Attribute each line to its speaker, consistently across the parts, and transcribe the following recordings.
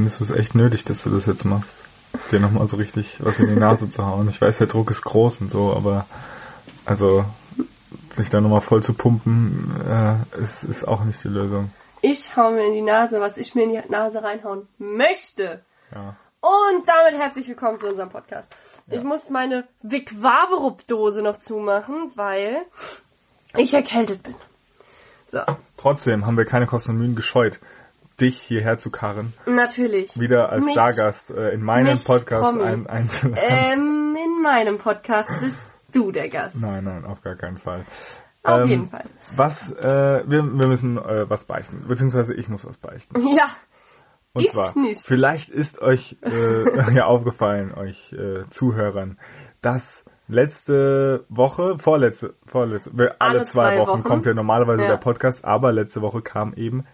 Speaker 1: findest du es echt nötig, dass du das jetzt machst? Dir nochmal so richtig was in die Nase zu hauen. Ich weiß, der Druck ist groß und so, aber also sich da nochmal voll zu pumpen, äh, ist, ist auch nicht die Lösung.
Speaker 2: Ich hau mir in die Nase, was ich mir in die Nase reinhauen möchte.
Speaker 1: Ja.
Speaker 2: Und damit herzlich willkommen zu unserem Podcast. Ich muss meine Vic Vaporub-Dose noch zumachen, weil ich erkältet bin. So,
Speaker 1: Trotzdem haben wir keine Kosten und Mühen gescheut, dich hierher zu karren.
Speaker 2: natürlich.
Speaker 1: Wieder als
Speaker 2: Mich-
Speaker 1: Stargast äh, in meinem Podcast ein, einzuladen.
Speaker 2: Ähm, in meinem Podcast bist du der Gast.
Speaker 1: Nein, nein, auf gar keinen Fall.
Speaker 2: Auf
Speaker 1: Ähm,
Speaker 2: jeden Fall.
Speaker 1: Was, äh, wir, wir müssen äh, was beichten, beziehungsweise ich muss was beichten.
Speaker 2: Ja,
Speaker 1: Und
Speaker 2: Ich
Speaker 1: zwar,
Speaker 2: nicht.
Speaker 1: vielleicht ist euch äh, ja aufgefallen, euch äh, Zuhörern, dass letzte Woche, vorletzte, vorletzte, alle,
Speaker 2: Alle
Speaker 1: zwei,
Speaker 2: zwei
Speaker 1: Wochen,
Speaker 2: Wochen.
Speaker 1: kommt ja normalerweise
Speaker 2: Ja.
Speaker 1: der Podcast, aber letzte Woche kam eben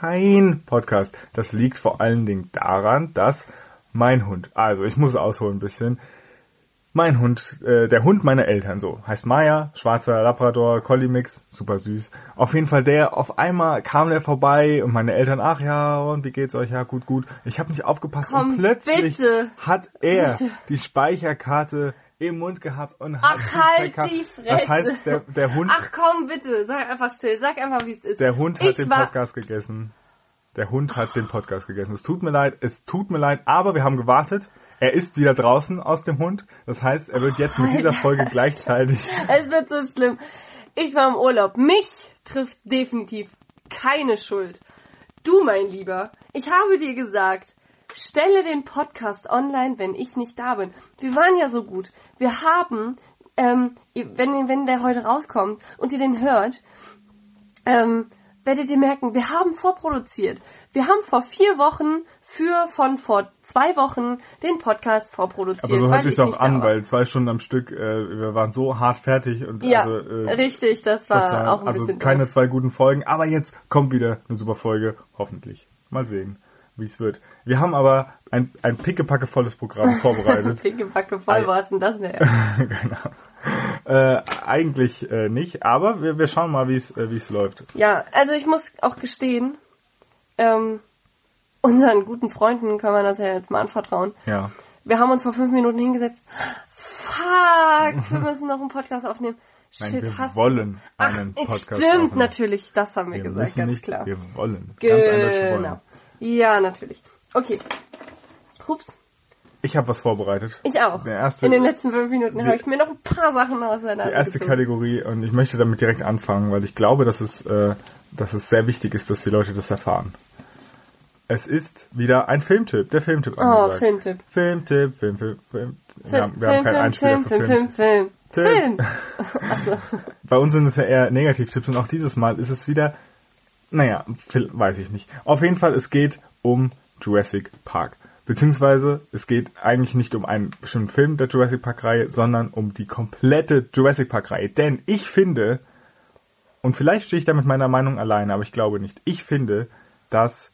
Speaker 1: kein Podcast. Das liegt vor allen Dingen daran, dass mein Hund, also ich muss es ausholen ein bisschen, mein Hund, äh, der Hund meiner Eltern, so heißt Maya, schwarzer Labrador, Collie Mix, super süß. Auf jeden Fall der, auf einmal kam der vorbei und meine Eltern, ach ja, und wie geht's euch? Ja, gut, gut. Ich habe nicht aufgepasst
Speaker 2: Komm,
Speaker 1: und plötzlich
Speaker 2: bitte.
Speaker 1: hat er
Speaker 2: Bitte.
Speaker 1: die Speicherkarte im Mund gehabt und hat
Speaker 2: Ach, halt
Speaker 1: verkauft.
Speaker 2: die Fresse.
Speaker 1: Das heißt, der, der Hund,
Speaker 2: ach komm, bitte, sag einfach still, sag einfach, wie es ist.
Speaker 1: der Hund hat
Speaker 2: ich
Speaker 1: den
Speaker 2: war,
Speaker 1: Podcast gegessen. Der Hund hat den Podcast gegessen. Es tut mir leid, es tut mir leid, aber wir haben gewartet. Er ist wieder draußen aus dem Hund. Das heißt, er wird jetzt mit dieser Folge gleichzeitig
Speaker 2: Es wird so schlimm. Ich war im Urlaub. Mich trifft definitiv keine Schuld. Du, mein Lieber, ich habe dir gesagt, stelle den Podcast online, wenn ich nicht da bin. Wir waren ja so gut. Wir haben, ähm, wenn, wenn der heute rauskommt und ihr den hört, ähm, werdet ihr merken, wir haben vorproduziert. Wir haben vor vier Wochen für von vor zwei Wochen den Podcast vorproduziert.
Speaker 1: Aber so hört sich's
Speaker 2: ich
Speaker 1: auch an, weil zwei Stunden am Stück, äh, wir waren so hart fertig und
Speaker 2: Ja,
Speaker 1: also, äh,
Speaker 2: richtig, das war
Speaker 1: das war
Speaker 2: auch ein
Speaker 1: also
Speaker 2: bisschen
Speaker 1: keine
Speaker 2: doof.
Speaker 1: zwei guten Folgen. Aber jetzt kommt wieder eine super Folge, hoffentlich. Mal sehen, wie es wird. Wir haben aber ein, ein pickepackevolles Programm vorbereitet.
Speaker 2: Pickepacke voll, wo hast denn das denn
Speaker 1: genau. Äh, eigentlich äh, nicht, aber wir, wir schauen mal, wie es äh, wie es läuft.
Speaker 2: Ja, also ich muss auch gestehen, ähm, unseren guten Freunden kann man das ja jetzt mal anvertrauen.
Speaker 1: Ja.
Speaker 2: Wir haben uns vor fünf Minuten hingesetzt. Fuck, wir müssen noch einen Podcast aufnehmen.
Speaker 1: Nein,
Speaker 2: Shit,
Speaker 1: wir
Speaker 2: hast
Speaker 1: wollen
Speaker 2: Ach,
Speaker 1: einen Podcast
Speaker 2: stimmt
Speaker 1: aufnehmen.
Speaker 2: natürlich, das haben wir,
Speaker 1: Wir
Speaker 2: gesagt, ganz
Speaker 1: nicht,
Speaker 2: klar.
Speaker 1: wir wollen. Ganz eindeutig wollen.
Speaker 2: Ja, natürlich. Okay. Hups,
Speaker 1: Ich habe was vorbereitet.
Speaker 2: ich auch.
Speaker 1: Der erste,
Speaker 2: In den letzten fünf Minuten habe ich mir noch ein paar Sachen auseinander.
Speaker 1: Die erste Kategorie und ich möchte damit direkt anfangen, weil ich glaube, dass es, äh, dass es sehr wichtig ist, dass die Leute das erfahren. Es ist wieder ein Filmtipp, der Filmtipp
Speaker 2: Oh,
Speaker 1: angesagt.
Speaker 2: Filmtipp.
Speaker 1: Filmtipp, Film, Film, Film. Wir
Speaker 2: Film,
Speaker 1: haben, wir haben
Speaker 2: Film,
Speaker 1: keinen
Speaker 2: Film,
Speaker 1: Einspieler
Speaker 2: Film,
Speaker 1: für
Speaker 2: Film,
Speaker 1: Films.
Speaker 2: Film, Film,
Speaker 1: Film.
Speaker 2: Film. Achso.
Speaker 1: Bei uns sind es ja eher Negativtipps und auch dieses Mal ist es wieder, naja, weiß ich nicht. Auf jeden Fall, es geht um Jurassic Park. Beziehungsweise, es geht eigentlich nicht um einen bestimmten Film der Jurassic Park-Reihe, sondern um die komplette Jurassic Park-Reihe. Denn ich finde, und vielleicht stehe ich da mit meiner Meinung alleine, aber ich glaube nicht, ich finde, dass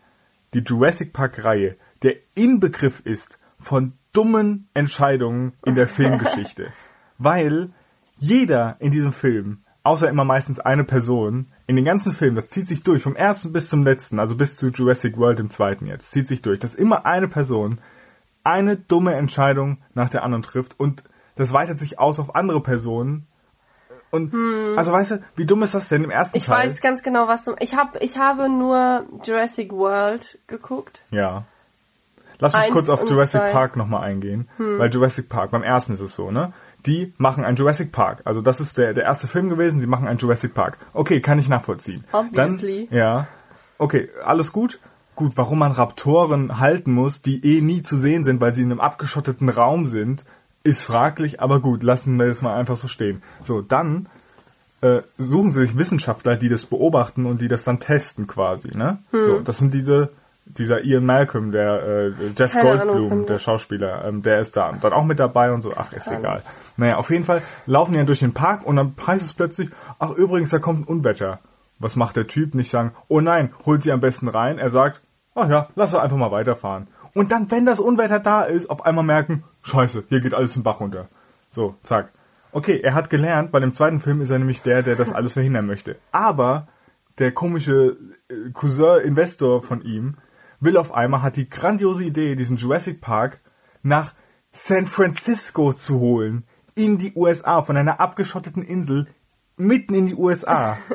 Speaker 1: die Jurassic Park-Reihe der Inbegriff ist von dummen Entscheidungen in der Filmgeschichte. Weil jeder in diesem Film, außer immer meistens eine Person, in den ganzen Film, das zieht sich durch, vom ersten bis zum letzten, also bis zu Jurassic World im zweiten jetzt, zieht sich durch, dass immer eine Person eine dumme Entscheidung nach der anderen trifft und das weitet sich aus auf andere Personen. Und also weißt du, wie dumm ist das denn im ersten
Speaker 2: Hm. Ich
Speaker 1: Teil?
Speaker 2: weiß ganz genau, was du. Ich hab, ich habe nur Jurassic World geguckt.
Speaker 1: Ja. Lass mich
Speaker 2: Eins
Speaker 1: kurz auf Jurassic
Speaker 2: zwei. Hm.
Speaker 1: Park nochmal eingehen. Weil Jurassic Park, beim ersten ist es so, ne? Die machen ein Jurassic Park. Also das ist der, der erste Film gewesen, die machen ein Jurassic Park. Okay, kann ich nachvollziehen.
Speaker 2: Obviously.
Speaker 1: Dann, ja. Okay, alles gut. Gut, warum man Raptoren halten muss, die eh nie zu sehen sind, weil sie in einem abgeschotteten Raum sind, ist fraglich, aber gut, lassen wir das mal einfach so stehen. So, dann äh, suchen sie sich Wissenschaftler, die das beobachten und die das dann testen quasi, ne?
Speaker 2: Hm.
Speaker 1: So, das sind diese, dieser Ian Malcolm, der äh, Jeff
Speaker 2: Keine Ahnung
Speaker 1: Goldblum,
Speaker 2: von
Speaker 1: der. Schauspieler, ähm, der ist da dann auch mit dabei und so, ach, ist egal. Naja, auf jeden Fall laufen die dann durch den Park und dann heißt es plötzlich, ach übrigens, da kommt ein Unwetter. Was macht der Typ? Nicht sagen, oh nein, holt sie am besten rein. Er sagt, ach ja, lass doch einfach mal weiterfahren. Und dann, wenn das Unwetter da ist, auf einmal merken, scheiße, hier geht alles im Bach runter. So, zack. Okay, er hat gelernt, bei dem zweiten Film ist er nämlich der, der das alles verhindern möchte. Aber der komische äh, Cousin-Investor von ihm will auf einmal, hat die grandiose Idee, diesen Jurassic Park nach San Francisco zu holen. In die USA, von einer abgeschotteten Insel, mitten in die USA.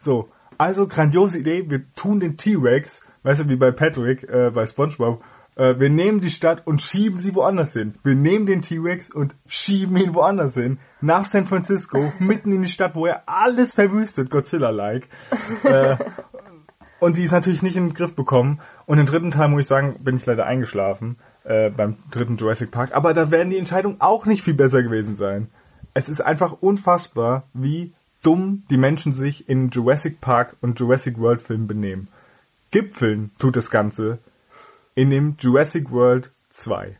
Speaker 1: So, also grandiose Idee, wir tun den T-Rex, weißt du, wie bei Patrick, äh, bei Spongebob, äh, wir nehmen die Stadt und schieben sie woanders hin. Wir nehmen den T-Rex und schieben ihn woanders hin. Nach San Francisco, mitten in die Stadt, wo er alles verwüstet, Godzilla-like. äh, und die ist natürlich nicht in den Griff bekommen. Und im dritten Teil, muss ich sagen, bin ich leider eingeschlafen, äh, beim dritten Jurassic Park. Aber da werden die Entscheidungen auch nicht viel besser gewesen sein. Es ist einfach unfassbar, wie dumm die Menschen sich in Jurassic Park und Jurassic World Filmen benehmen. Gipfeln tut das Ganze in dem Jurassic World 2.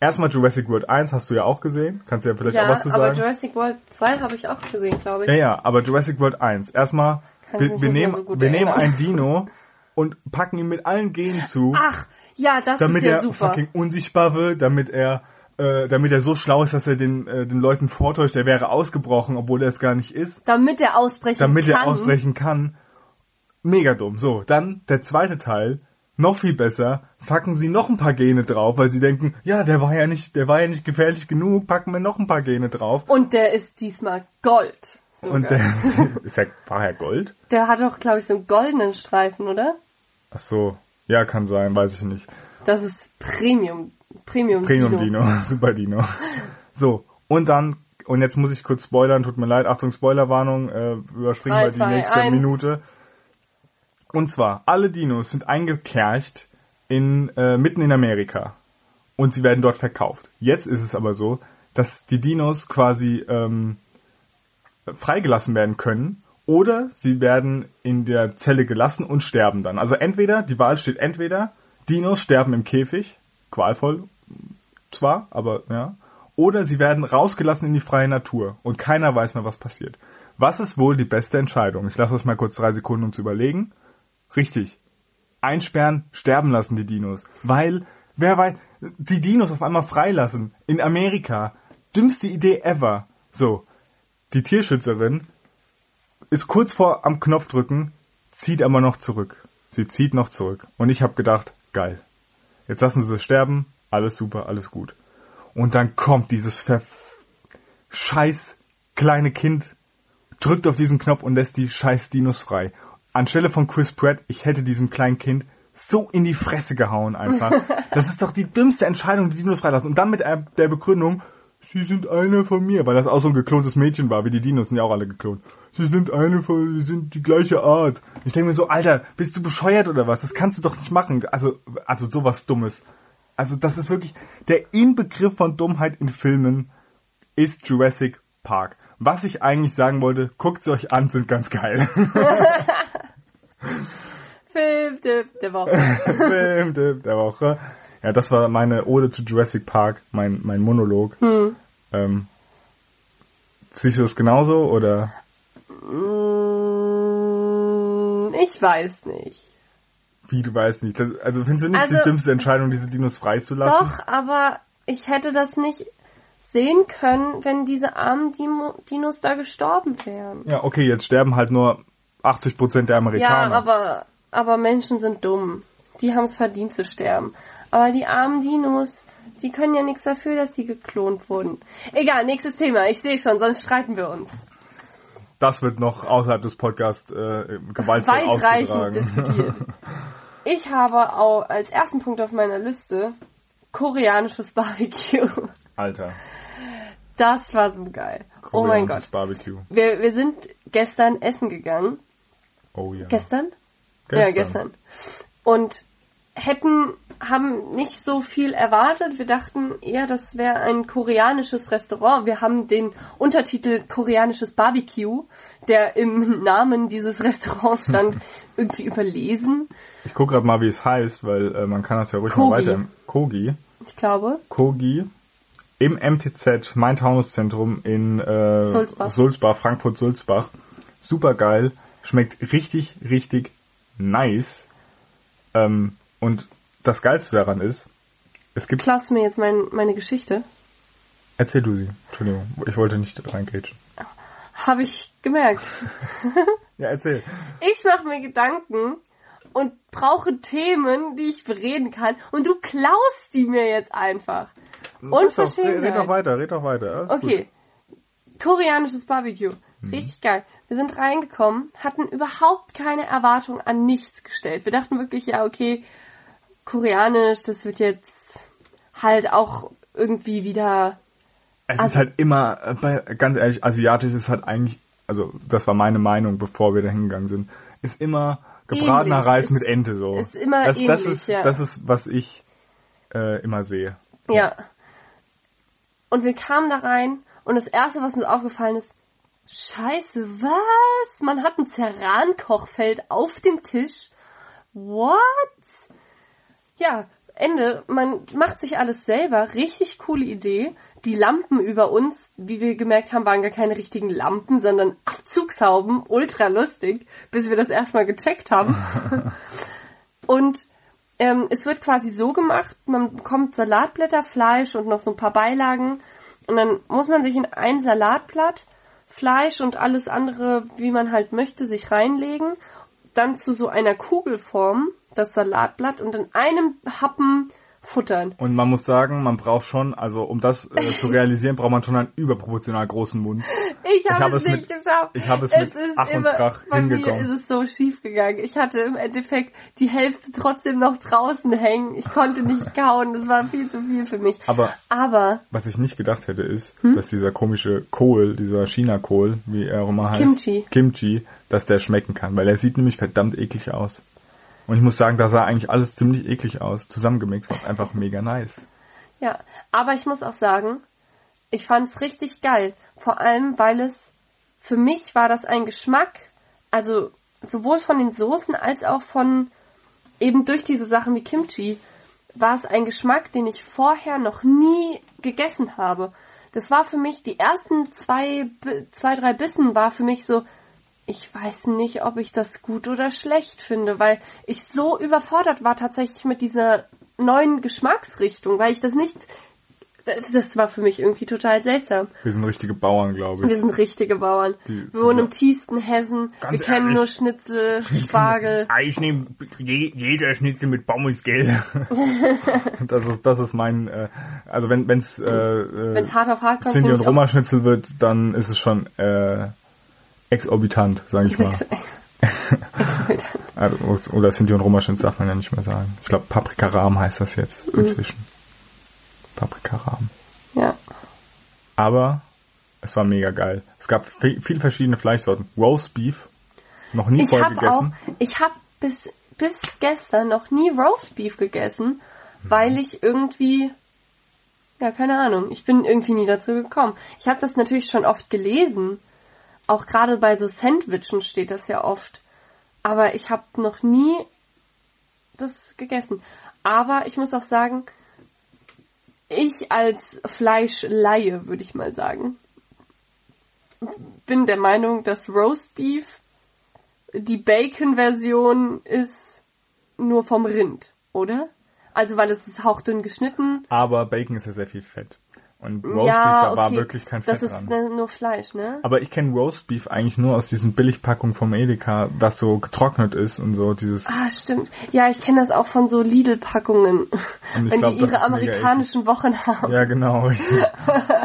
Speaker 1: Erstmal Jurassic World 1 hast du ja auch gesehen. Kannst du ja vielleicht
Speaker 2: Ja,
Speaker 1: auch was zu
Speaker 2: aber
Speaker 1: sagen.
Speaker 2: Jurassic World 2 habe ich auch gesehen, glaube ich.
Speaker 1: Ja, ja, aber Jurassic World 1. Erstmal, wir, wir nehmen,
Speaker 2: so
Speaker 1: wir nehmen ein Dino und packen ihn mit allen Genen zu,
Speaker 2: Ach, ja, das
Speaker 1: damit
Speaker 2: ist ja
Speaker 1: er
Speaker 2: super.
Speaker 1: fucking unsichtbar wird, damit er, äh, damit er so schlau ist, dass er den, äh, den Leuten vortäuscht, er wäre ausgebrochen, obwohl er es gar nicht ist,
Speaker 2: Damit er ausbrechen
Speaker 1: damit
Speaker 2: kann.
Speaker 1: er ausbrechen kann. Mega dumm. So, dann der zweite Teil, noch viel besser, packen sie noch ein paar Gene drauf, weil sie denken, ja, der war ja nicht, der war ja nicht gefährlich genug, packen wir noch ein paar Gene drauf.
Speaker 2: Und der ist diesmal Gold. Sogar.
Speaker 1: Und der ist ja, war ja Gold?
Speaker 2: der hat doch, glaube ich, so einen goldenen Streifen, oder?
Speaker 1: Ach so, ja, kann sein, weiß ich nicht.
Speaker 2: Das ist Premium. Premium,
Speaker 1: Premium
Speaker 2: Dino.
Speaker 1: Dino, Super Dino. So, und dann, und jetzt muss ich kurz spoilern, tut mir leid, Achtung, Spoilerwarnung, äh, überspringen wir die nächste
Speaker 2: eins.
Speaker 1: Minute. Und zwar, alle Dinos sind eingekercht in, äh, mitten in Amerika. Und sie werden dort verkauft. Jetzt ist es aber so, dass die Dinos quasi ähm, freigelassen werden können oder sie werden in der Zelle gelassen und sterben dann. Also entweder, die Wahl steht entweder, Dinos sterben im Käfig, qualvoll zwar, aber ja, oder sie werden rausgelassen in die freie Natur und keiner weiß mehr, was passiert. Was ist wohl die beste Entscheidung? Ich lasse euch mal kurz drei Sekunden, um zu überlegen. Richtig. Einsperren, sterben lassen die Dinos. Weil, wer weiß, die Dinos auf einmal freilassen. In Amerika. Dümmste Idee ever. So. Die Tierschützerin ist kurz vor am Knopf drücken, zieht aber noch zurück. Sie zieht noch zurück. Und ich habe gedacht, geil. Jetzt lassen sie es sterben, alles super, alles gut. Und dann kommt dieses ver scheiß kleine Kind, drückt auf diesen Knopf und lässt die scheiß Dinos frei. Anstelle von Chris Pratt, ich hätte diesem kleinen Kind so in die Fresse gehauen einfach. Das ist doch die dümmste Entscheidung, die Dinos freilassen. Und dann mit der Begründung, sie sind einer von mir, weil das auch so ein geklontes Mädchen war, wie die Dinos sind ja auch alle geklont. Sie sind eine von, sie sind die gleiche Art. Ich denke mir so, Alter, bist du bescheuert oder was? Das kannst du doch nicht machen. Also, also sowas Dummes. Also das ist wirklich, der Inbegriff von Dummheit in Filmen ist Jurassic Park. Was ich eigentlich sagen wollte, guckt sie euch an, sind ganz geil.
Speaker 2: Filmtipp der Woche.
Speaker 1: Film Tipp der Woche. Ja, das war meine Ode zu Jurassic Park, mein, mein Monolog. Ähm, siehst du das genauso oder?
Speaker 2: Mm, ich weiß nicht.
Speaker 1: Wie, du weißt nicht. Das, also findest du nicht
Speaker 2: Also-
Speaker 1: die dümmste Entscheidung, diese Dinos freizulassen?
Speaker 2: Doch, aber ich hätte das nicht sehen können, wenn diese armen Dino Dinos da gestorben wären.
Speaker 1: Ja, okay, jetzt sterben halt nur 80% der
Speaker 2: Ja,
Speaker 1: Amerikaner.
Speaker 2: aber, aber Menschen sind dumm. Die haben es verdient zu sterben. Aber die armen Dinos, die können ja nichts dafür, dass sie geklont wurden. Egal, nächstes Thema. Ich sehe schon, sonst streiten wir uns.
Speaker 1: das wird noch außerhalb des Podcasts äh, gewaltvoll
Speaker 2: Weitreichend diskutiert. Ich habe auch als ersten Punkt auf meiner Liste koreanisches Barbecue.
Speaker 1: Alter,
Speaker 2: Das war so geil. Oh mein Gott.
Speaker 1: Barbecue.
Speaker 2: Wir, wir sind gestern essen gegangen.
Speaker 1: Oh ja.
Speaker 2: Gestern? Ja, gestern. Und hätten, haben nicht so viel erwartet. Wir dachten eher, das wäre ein koreanisches Restaurant. Wir haben den Untertitel koreanisches Barbecue, der im Namen dieses Restaurants stand, irgendwie überlesen.
Speaker 1: Ich gucke gerade mal, wie es heißt, weil äh, man kann das ja ruhig
Speaker 2: Kogi.
Speaker 1: mal weiter. Kogi.
Speaker 2: Ich glaube.
Speaker 1: Kogi. Im MTZ, Main Taunuszentrum in äh,
Speaker 2: Sulzbach.
Speaker 1: Sulzbach, Frankfurt-Sulzbach. Super geil. Schmeckt richtig, richtig nice. Ähm, und das Geilste daran ist, es gibt...
Speaker 2: Klaust du mir jetzt mein, meine Geschichte?
Speaker 1: Erzähl du sie. Entschuldigung, ich wollte nicht reingrätschen.
Speaker 2: Habe ich gemerkt.
Speaker 1: Ja, erzähl.
Speaker 2: Ich mache mir Gedanken, und brauche Themen, die ich bereden kann und du klaust die mir jetzt einfach. Unverschämtheit.
Speaker 1: red doch weiter, red doch weiter. Alles
Speaker 2: Okay. Koreanisches Barbecue.
Speaker 1: Mhm.
Speaker 2: Richtig geil. Wir sind reingekommen, hatten überhaupt keine Erwartung an nichts gestellt. Wir dachten wirklich, ja, okay, koreanisch, das wird jetzt halt auch irgendwie wieder.
Speaker 1: Es ist halt immer, äh, ganz ehrlich, asiatisch ist halt eigentlich, also das war meine Meinung, bevor wir da hingegangen sind, ist immer gebratener
Speaker 2: Ähnlich.
Speaker 1: Reis
Speaker 2: Ist-
Speaker 1: mit Ente so.
Speaker 2: ist immer
Speaker 1: das, das
Speaker 2: ähnlich,
Speaker 1: ist,
Speaker 2: ja.
Speaker 1: Das ist, was ich äh, immer sehe.
Speaker 2: Ja. Und wir kamen da rein und das erste, was uns aufgefallen ist, Scheiße, was? Man hat ein Ceran-Kochfeld auf dem Tisch. What? Ja, Ende. Man macht sich alles selber. Richtig coole Idee. Die Lampen über uns, wie wir gemerkt haben, waren gar keine richtigen Lampen, sondern Abzugshauben. Ultra lustig, bis wir das erstmal gecheckt haben. Und ähm, es wird quasi so gemacht, man bekommt Salatblätter, Fleisch und noch so ein paar Beilagen. Und dann muss man sich in ein Salatblatt Fleisch und alles andere, wie man halt möchte, sich reinlegen. Dann zu so einer Kugelform das Salatblatt und in einem Happen futtern.
Speaker 1: Und man muss sagen, man braucht schon, also um das äh, zu realisieren, braucht man schon einen überproportional großen Mund.
Speaker 2: Ich habe
Speaker 1: hab
Speaker 2: es
Speaker 1: es
Speaker 2: nicht
Speaker 1: mit-
Speaker 2: geschafft.
Speaker 1: ich habe es mit Ach und Krach
Speaker 2: bei mir
Speaker 1: hingekommen.
Speaker 2: ist es so schief gegangen. Ich hatte im Endeffekt die Hälfte trotzdem noch draußen hängen. Ich konnte nicht kauen. Das war viel zu viel für mich.
Speaker 1: Aber-
Speaker 2: aber
Speaker 1: Was ich nicht gedacht hätte, ist,
Speaker 2: Hm?
Speaker 1: dass dieser komische Kohl, dieser China-Kohl, wie er auch immer heißt,
Speaker 2: Kimchi.
Speaker 1: Kimchi, dass der schmecken kann, weil er sieht nämlich verdammt eklig aus. Und ich muss sagen, da sah eigentlich alles ziemlich eklig aus. Zusammengemixt war es einfach mega nice.
Speaker 2: Ja, aber ich muss auch sagen, ich fand's richtig geil. Vor allem, weil es für mich war das ein Geschmack, also sowohl von den Soßen als auch von eben durch diese Sachen wie Kimchi, war es ein Geschmack, den ich vorher noch nie gegessen habe. Das war für mich, die ersten zwei, zwei, drei Bissen war für mich so, ich weiß nicht, ob ich das gut oder schlecht finde, weil ich so überfordert war tatsächlich mit dieser neuen Geschmacksrichtung, weil ich das nicht, das, das war für mich irgendwie total seltsam.
Speaker 1: Wir sind richtige Bauern, glaube ich.
Speaker 2: Wir sind richtige Bauern.
Speaker 1: Die-
Speaker 2: wir wohnen im tiefsten Hessen. Wir kennen
Speaker 1: ehrlich.
Speaker 2: nur Schnitzel, Spargel.
Speaker 1: Ich nehme je, jeder Schnitzel mit Pommesgeld. das ist das ist mein äh, also wenn wenn's äh, äh,
Speaker 2: Wenn's hart auf hart kommt,
Speaker 1: Sinti
Speaker 2: nehm
Speaker 1: und
Speaker 2: ich auch-
Speaker 1: Roma Schnitzel wird, dann ist es schon äh, exorbitant, sage ich mal.
Speaker 2: Ex- ex- exorbitant.
Speaker 1: Also, Oder Sinti und Roma Schnitzel darf man ja nicht mehr sagen. Ich glaube Paprika Rahm heißt das jetzt
Speaker 2: Mhm.
Speaker 1: inzwischen. Paprika Rahm.
Speaker 2: Ja.
Speaker 1: Aber es war mega geil. Es gab vi- viele verschiedene Fleischsorten. Roast Beef, noch nie
Speaker 2: Ich
Speaker 1: vorher
Speaker 2: habe auch,
Speaker 1: gegessen.
Speaker 2: ich habe bis, bis gestern noch nie Roast Beef gegessen, weil ich irgendwie, ja, keine Ahnung, ich bin irgendwie nie dazu gekommen. Ich habe das natürlich schon oft gelesen. Auch gerade bei so Sandwichen steht das ja oft. Aber ich habe noch nie das gegessen. Aber ich muss auch sagen, ich als Fleischlaie, würde ich mal sagen, bin der Meinung, dass Roast Beef die Bacon-Version ist nur vom Rind, oder? Also weil es ist hauchdünn geschnitten.
Speaker 1: Aber Bacon ist ja sehr viel Fett. Und Roast
Speaker 2: ja,
Speaker 1: Beef, da war
Speaker 2: okay.
Speaker 1: wirklich kein Fett
Speaker 2: Das ist
Speaker 1: dran.
Speaker 2: ne, nur Fleisch, ne?
Speaker 1: Aber ich kenne Roast Beef eigentlich nur aus diesen Billigpackungen vom Edeka, was so getrocknet ist und so dieses.
Speaker 2: Ah, stimmt. Ja, ich kenne das auch von so Lidl-Packungen. Wenn
Speaker 1: glaub,
Speaker 2: die ihre amerikanischen Wochen haben.
Speaker 1: Ja, genau.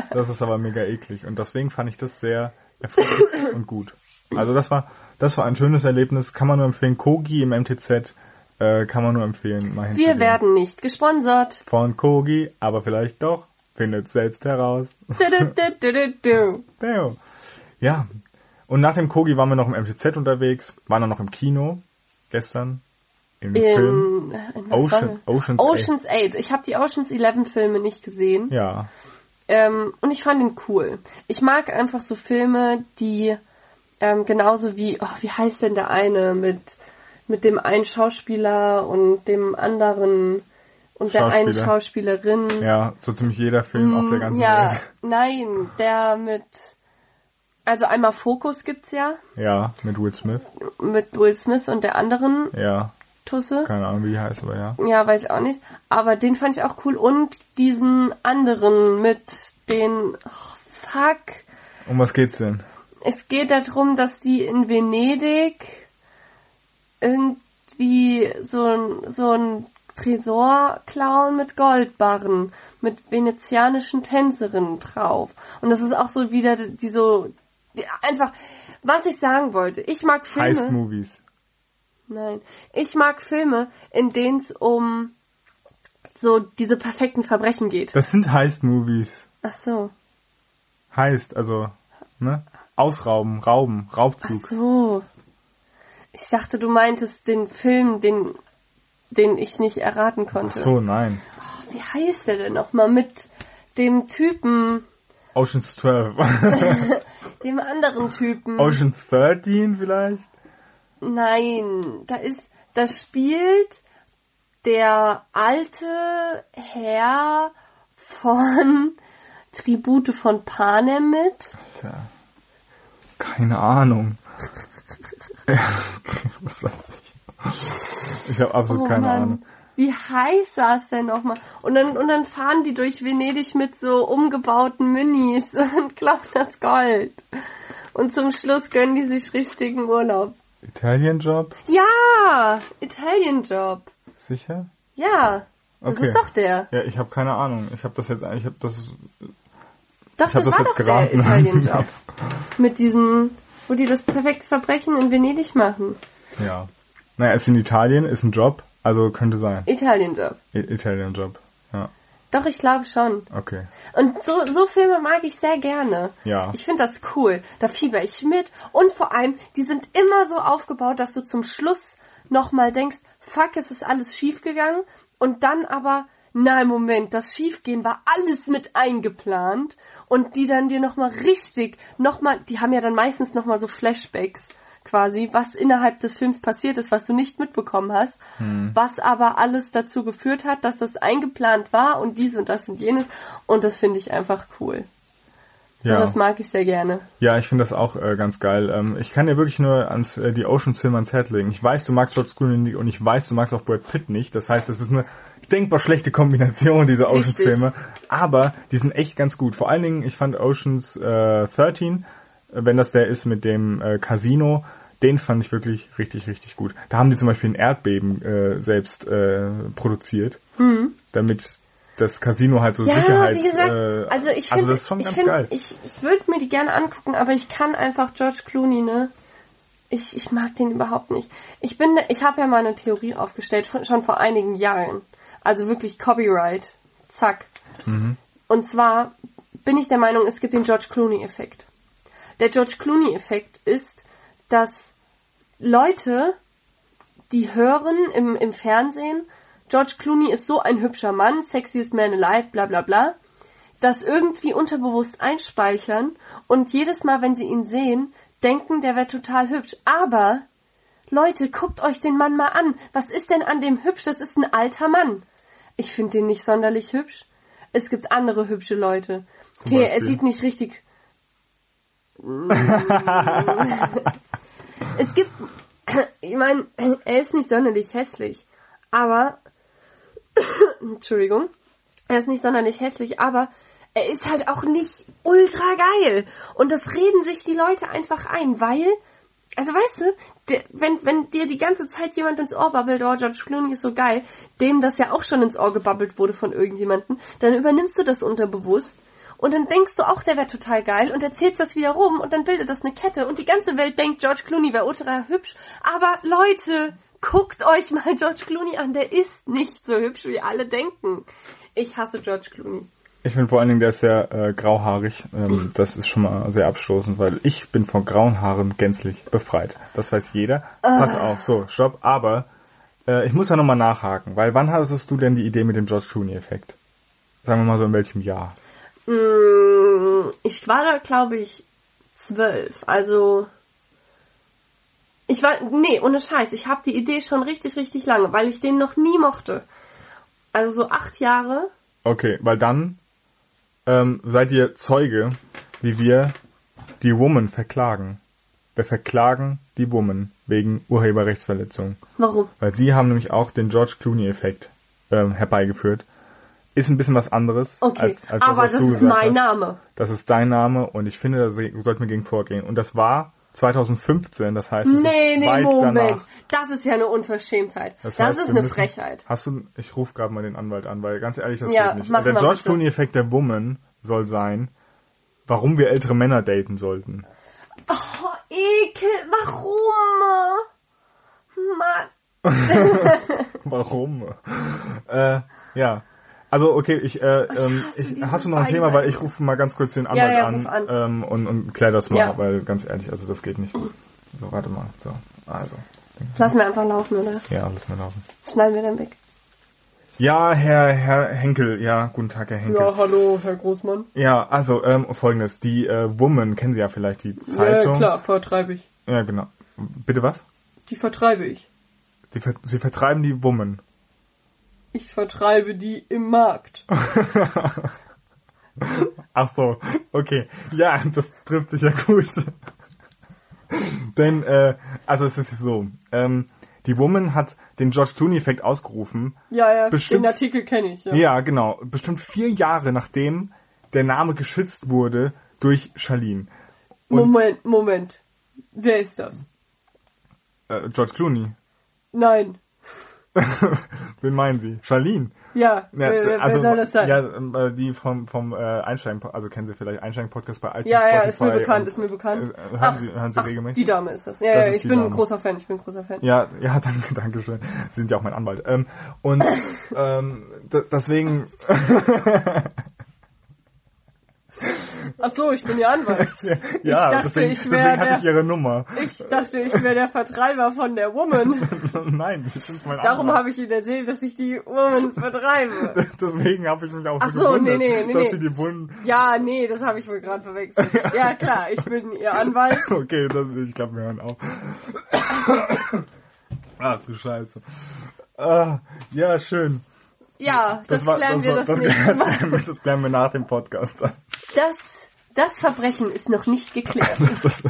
Speaker 1: Das ist aber mega eklig. Und deswegen fand ich das sehr erfrischend und gut. Also das war, das war ein schönes Erlebnis. Kann man nur empfehlen. Kogi im MTZ äh, kann man nur empfehlen, mal
Speaker 2: Wir werden nicht gesponsert.
Speaker 1: Von Kogi, aber vielleicht doch. Findet selbst heraus. Ja. Und nach dem Kogi waren wir noch im MTZ unterwegs, waren dann noch im Kino gestern im Film.
Speaker 2: In, in was
Speaker 1: Ocean- Ocean's?
Speaker 2: Ocean's 8. Ich habe die Ocean's 11 Filme nicht gesehen.
Speaker 1: Ja.
Speaker 2: Ähm, und ich fand ihn cool. Ich mag einfach so Filme, die ähm, genauso wie, oh, wie heißt denn der eine mit, mit dem einen Schauspieler und dem anderen und der einen
Speaker 1: Schauspieler.
Speaker 2: Schauspielerin.
Speaker 1: Ja, so ziemlich jeder Film auf der ganzen
Speaker 2: Mm, Ja,
Speaker 1: Welt.
Speaker 2: nein, der mit, also einmal Fokus gibt's ja,
Speaker 1: Ja, mit Will Smith.
Speaker 2: mit Will Smith und der anderen
Speaker 1: Ja,
Speaker 2: Tusse.
Speaker 1: keine Ahnung, wie die heißt, aber ja.
Speaker 2: Ja, weiß ich auch nicht. Aber den fand ich auch cool. Und diesen anderen mit den, oh, fuck.
Speaker 1: Um was geht's denn?
Speaker 2: Es geht darum, dass die in Venedig irgendwie wie so ein, so ein Tresorclown mit Goldbarren, mit venezianischen Tänzerinnen drauf. Und das ist auch so wieder die so, die, einfach, was ich sagen wollte. Ich mag Filme.
Speaker 1: Heist-Movies.
Speaker 2: Nein. Ich mag Filme, in denen es um so diese perfekten Verbrechen geht.
Speaker 1: Das sind Heist-Movies.
Speaker 2: Ach so.
Speaker 1: Heist, also, ne? Ausrauben, Rauben,
Speaker 2: Ach
Speaker 1: Raubzug.
Speaker 2: so. Ich dachte, du meintest den Film, den, den ich nicht erraten
Speaker 1: Ach
Speaker 2: konnte.
Speaker 1: so, nein.
Speaker 2: Wie heißt der denn nochmal mit dem Typen,
Speaker 1: Ocean's 12.
Speaker 2: dem anderen Typen?
Speaker 1: Ocean's 13 vielleicht?
Speaker 2: Nein, da ist, da spielt der alte Herr von Tribute von Panem mit.
Speaker 1: Tja. Keine Ahnung. Was weiß ich. Ich habe absolut
Speaker 2: Oh
Speaker 1: keine
Speaker 2: Mann.
Speaker 1: Ahnung.
Speaker 2: Wie heiß saß der nochmal? Und dann, und dann fahren die durch Venedig mit so umgebauten Minis und klauen das Gold. Und zum Schluss gönnen die sich richtigen Urlaub.
Speaker 1: Italian Job?
Speaker 2: Ja, Italian Job.
Speaker 1: Sicher?
Speaker 2: Ja, das
Speaker 1: Okay.
Speaker 2: ist doch der.
Speaker 1: Ja, ich habe keine Ahnung. Ich habe das jetzt, ich habe das,
Speaker 2: Doch,
Speaker 1: Ich hab
Speaker 2: das,
Speaker 1: das
Speaker 2: war
Speaker 1: jetzt
Speaker 2: doch der
Speaker 1: geraten.
Speaker 2: Italian Job. Mit diesen, wo die das perfekte Verbrechen in Venedig machen.
Speaker 1: ja. Naja, ist in Italien, ist ein Job, also könnte sein.
Speaker 2: Italian Job.
Speaker 1: I Italian Job. Ja,
Speaker 2: Doch, ich glaube schon.
Speaker 1: okay.
Speaker 2: Und so, so Filme mag ich sehr gerne.
Speaker 1: Ja.
Speaker 2: Ich finde das cool. Da fieber ich mit. Und vor allem, die sind immer so aufgebaut, dass du zum Schluss nochmal denkst, fuck, es ist alles schiefgegangen. Und dann aber, nein, Moment, das Schiefgehen war alles mit eingeplant. Und die dann dir nochmal richtig, nochmal, die haben ja dann meistens nochmal so Flashbacks quasi, was innerhalb des Films passiert ist, was du nicht mitbekommen hast,
Speaker 1: Hm.
Speaker 2: was aber alles dazu geführt hat, dass das eingeplant war und dies und das und jenes. Und das finde ich einfach cool. So,
Speaker 1: Ja.
Speaker 2: das mag ich sehr gerne.
Speaker 1: Ja, ich finde das auch äh, ganz geil. Ähm, ich kann dir wirklich nur ans äh, die Oceans Filme ans Herz legen. Ich weiß, du magst George Clooney nicht und ich weiß, du magst auch Brad Pitt nicht. Das heißt, es ist eine denkbar schlechte Kombination dieser Oceans
Speaker 2: Richtig.
Speaker 1: Filme, aber die sind echt ganz gut. Vor allen Dingen, ich fand Oceans äh, 13, äh, wenn das der ist mit dem äh, Casino, den fand ich wirklich richtig, richtig gut. Da haben die zum Beispiel ein Erdbeben äh, selbst äh, produziert, damit das Casino halt so
Speaker 2: Mhm. Ja,
Speaker 1: Sicherheits...
Speaker 2: wie gesagt,
Speaker 1: äh,
Speaker 2: also ich finde,
Speaker 1: das ist schon
Speaker 2: ich,
Speaker 1: ganz
Speaker 2: find,
Speaker 1: geil.
Speaker 2: ich, ich würde mir die gerne angucken, aber ich kann einfach George Clooney, ne? Ich, ich mag den überhaupt nicht. Ich bin, ich habe ja mal eine Theorie aufgestellt, von, schon vor einigen Jahren. Also wirklich Copyright. Zack.
Speaker 1: Mhm.
Speaker 2: Und zwar bin ich der Meinung, es gibt den George Clooney-Effekt. Der George Clooney-Effekt ist, dass Leute, die hören im, im Fernsehen, George Clooney ist so ein hübscher Mann, sexiest man alive, bla bla bla, das irgendwie unterbewusst einspeichern und jedes Mal, wenn sie ihn sehen, denken, der wäre total hübsch. Aber, Leute, guckt euch den Mann mal an. Was ist denn an dem hübsch? Das ist ein alter Mann. Ich finde den nicht sonderlich hübsch. Es gibt andere hübsche Leute. Okay, er sieht nicht richtig. es gibt. Ich meine, er ist nicht sonderlich hässlich. Aber. Entschuldigung. Er ist nicht sonderlich hässlich, aber er ist halt auch nicht ultra geil. Und das reden sich die Leute einfach ein, weil. Also weißt du, der, wenn, wenn dir die ganze Zeit jemand ins Ohr babbelt, oh, George Clooney ist so geil, dem das ja auch schon ins Ohr gebabbelt wurde von irgendjemandem, dann übernimmst du das unterbewusst und dann denkst du auch, der wäre total geil und erzählst das wieder rum und dann bildet das eine Kette und die ganze Welt denkt, George Clooney wäre ultra hübsch. Aber Leute, guckt euch mal George Clooney an, der ist nicht so hübsch, wie alle denken. Ich hasse George Clooney.
Speaker 1: Ich finde vor allen Dingen, der ist sehr äh, grauhaarig. Ähm, das ist schon mal sehr abstoßend, weil ich bin von grauen Haaren gänzlich befreit. Das weiß jeder. Pass auf, so, stopp. Aber äh, ich muss ja nochmal nachhaken, weil wann hattest du denn die Idee mit dem George Clooney-Effekt? Sagen wir mal so in welchem Jahr?
Speaker 2: Mm, Ich war da, glaube ich, zwölf. Also. Ich war. Nee, ohne Scheiß. Ich habe die Idee schon richtig, richtig lange, weil ich den noch nie mochte. Also so acht Jahre.
Speaker 1: Okay, weil dann ähm, seid ihr Zeuge, wie wir die Woman verklagen. Wir verklagen die Woman wegen Urheberrechtsverletzung.
Speaker 2: Warum?
Speaker 1: Weil sie haben nämlich auch den George Clooney-Effekt ähm, herbeigeführt. Ist ein bisschen was anderes.
Speaker 2: Okay,
Speaker 1: als, als
Speaker 2: aber das
Speaker 1: du
Speaker 2: ist mein
Speaker 1: hast.
Speaker 2: Name.
Speaker 1: Das ist dein Name und ich finde, da sollten wir gegen vorgehen. Und das war 2015, das heißt, es
Speaker 2: Nee,
Speaker 1: ist
Speaker 2: nee,
Speaker 1: weit
Speaker 2: Moment.
Speaker 1: danach.
Speaker 2: Das ist ja eine Unverschämtheit. Das,
Speaker 1: heißt,
Speaker 2: ist eine
Speaker 1: müssen-
Speaker 2: Frechheit.
Speaker 1: Hast du, ich rufe gerade mal den Anwalt an, weil ganz ehrlich, das
Speaker 2: Ja,
Speaker 1: geht nicht. der George. Clooney-Effekt der Woman soll sein, warum wir ältere Männer daten sollten.
Speaker 2: Oh, Ekel, warum? Mann.
Speaker 1: Warum? äh, ja. Also okay, ich, äh, ähm, ich, hast du noch ein. Thema, weil ich rufe mal ganz kurz den Anwalt
Speaker 2: ja,
Speaker 1: an,
Speaker 2: ruf an.
Speaker 1: Ähm, und, und klär das mal,
Speaker 2: Ja.
Speaker 1: weil ganz ehrlich, also das geht nicht. So, warte mal. So, also.
Speaker 2: Lassen wir einfach laufen, oder?
Speaker 1: Ja, lass mal laufen.
Speaker 2: Schneiden wir dann weg.
Speaker 1: Ja, Herr, Herr Henkel, ja, guten Tag, Herr Henkel.
Speaker 2: hallo, Herr Großmann.
Speaker 1: Ja, also ähm, folgendes, die äh, Woman, kennen Sie ja vielleicht die Zeitung.
Speaker 2: vertreibe ich.
Speaker 1: Ja, genau. Bitte was?
Speaker 2: Die vertreibe ich.
Speaker 1: Sie, ver Sie vertreiben die Woman.
Speaker 2: Ich vertreibe die im Markt.
Speaker 1: Ach so, okay. Ja, das trifft sich ja gut. Denn, äh, also es ist so, ähm, die Woman hat den George Clooney-Effekt ausgerufen.
Speaker 2: Ja, ja,
Speaker 1: Bestimmt-
Speaker 2: den Artikel kenne ich. Ja.
Speaker 1: Ja, genau. Bestimmt vier Jahre nachdem der Name geschützt wurde durch Charlene.
Speaker 2: Moment, Moment. Wer ist das?
Speaker 1: Äh, George Clooney.
Speaker 2: Nein.
Speaker 1: Wen meinen Sie? Charlene.
Speaker 2: Ja,
Speaker 1: Ja,
Speaker 2: wer,
Speaker 1: also,
Speaker 2: wer soll das sein?
Speaker 1: Ja, äh, die vom, vom äh, Einstein, also kennen Sie vielleicht Einstein-Podcast bei iTunes,
Speaker 2: Ja, ja, ist mir
Speaker 1: Spotify
Speaker 2: bekannt, ist mir bekannt.
Speaker 1: Äh, hören Sie, hören Sie
Speaker 2: ach,
Speaker 1: regelmäßig?
Speaker 2: die Dame ist das. Ja,
Speaker 1: Das
Speaker 2: ja ich bin
Speaker 1: Dame.
Speaker 2: ein großer Fan, ich bin ein großer Fan.
Speaker 1: Ja, ja, danke, danke schön. Sie sind ja auch mein Anwalt. Ähm, und ähm, deswegen,
Speaker 2: Ach so, ich bin Ihr Anwalt.
Speaker 1: ja,
Speaker 2: dachte,
Speaker 1: deswegen,
Speaker 2: ich
Speaker 1: deswegen hatte
Speaker 2: der-
Speaker 1: ich ihre Nummer.
Speaker 2: Ich dachte, ich wäre der Vertreiber von der Woman.
Speaker 1: Nein, Sie sind mein
Speaker 2: Darum
Speaker 1: Anwalt.
Speaker 2: habe ich Ihnen erzählt, dass ich die Woman vertreibe.
Speaker 1: Deswegen habe ich mich auch
Speaker 2: Ach
Speaker 1: so,
Speaker 2: so,
Speaker 1: gewundert,
Speaker 2: nee, nee, nee,
Speaker 1: dass
Speaker 2: nee.
Speaker 1: Sie die Wunden...
Speaker 2: Ja, nee, das habe ich wohl gerade verwechselt. Ja, klar, ich bin Ihr Anwalt.
Speaker 1: Okay, das, ich glaube, wir hören auf. Ach du Scheiße. Ah, ja, schön.
Speaker 2: Ja, das,
Speaker 1: war-
Speaker 2: klären wir
Speaker 1: war-
Speaker 2: das,
Speaker 1: das,
Speaker 2: nächste Mal.
Speaker 1: das klären wir nach dem Podcast.
Speaker 2: Das, das Verbrechen ist noch nicht geklärt.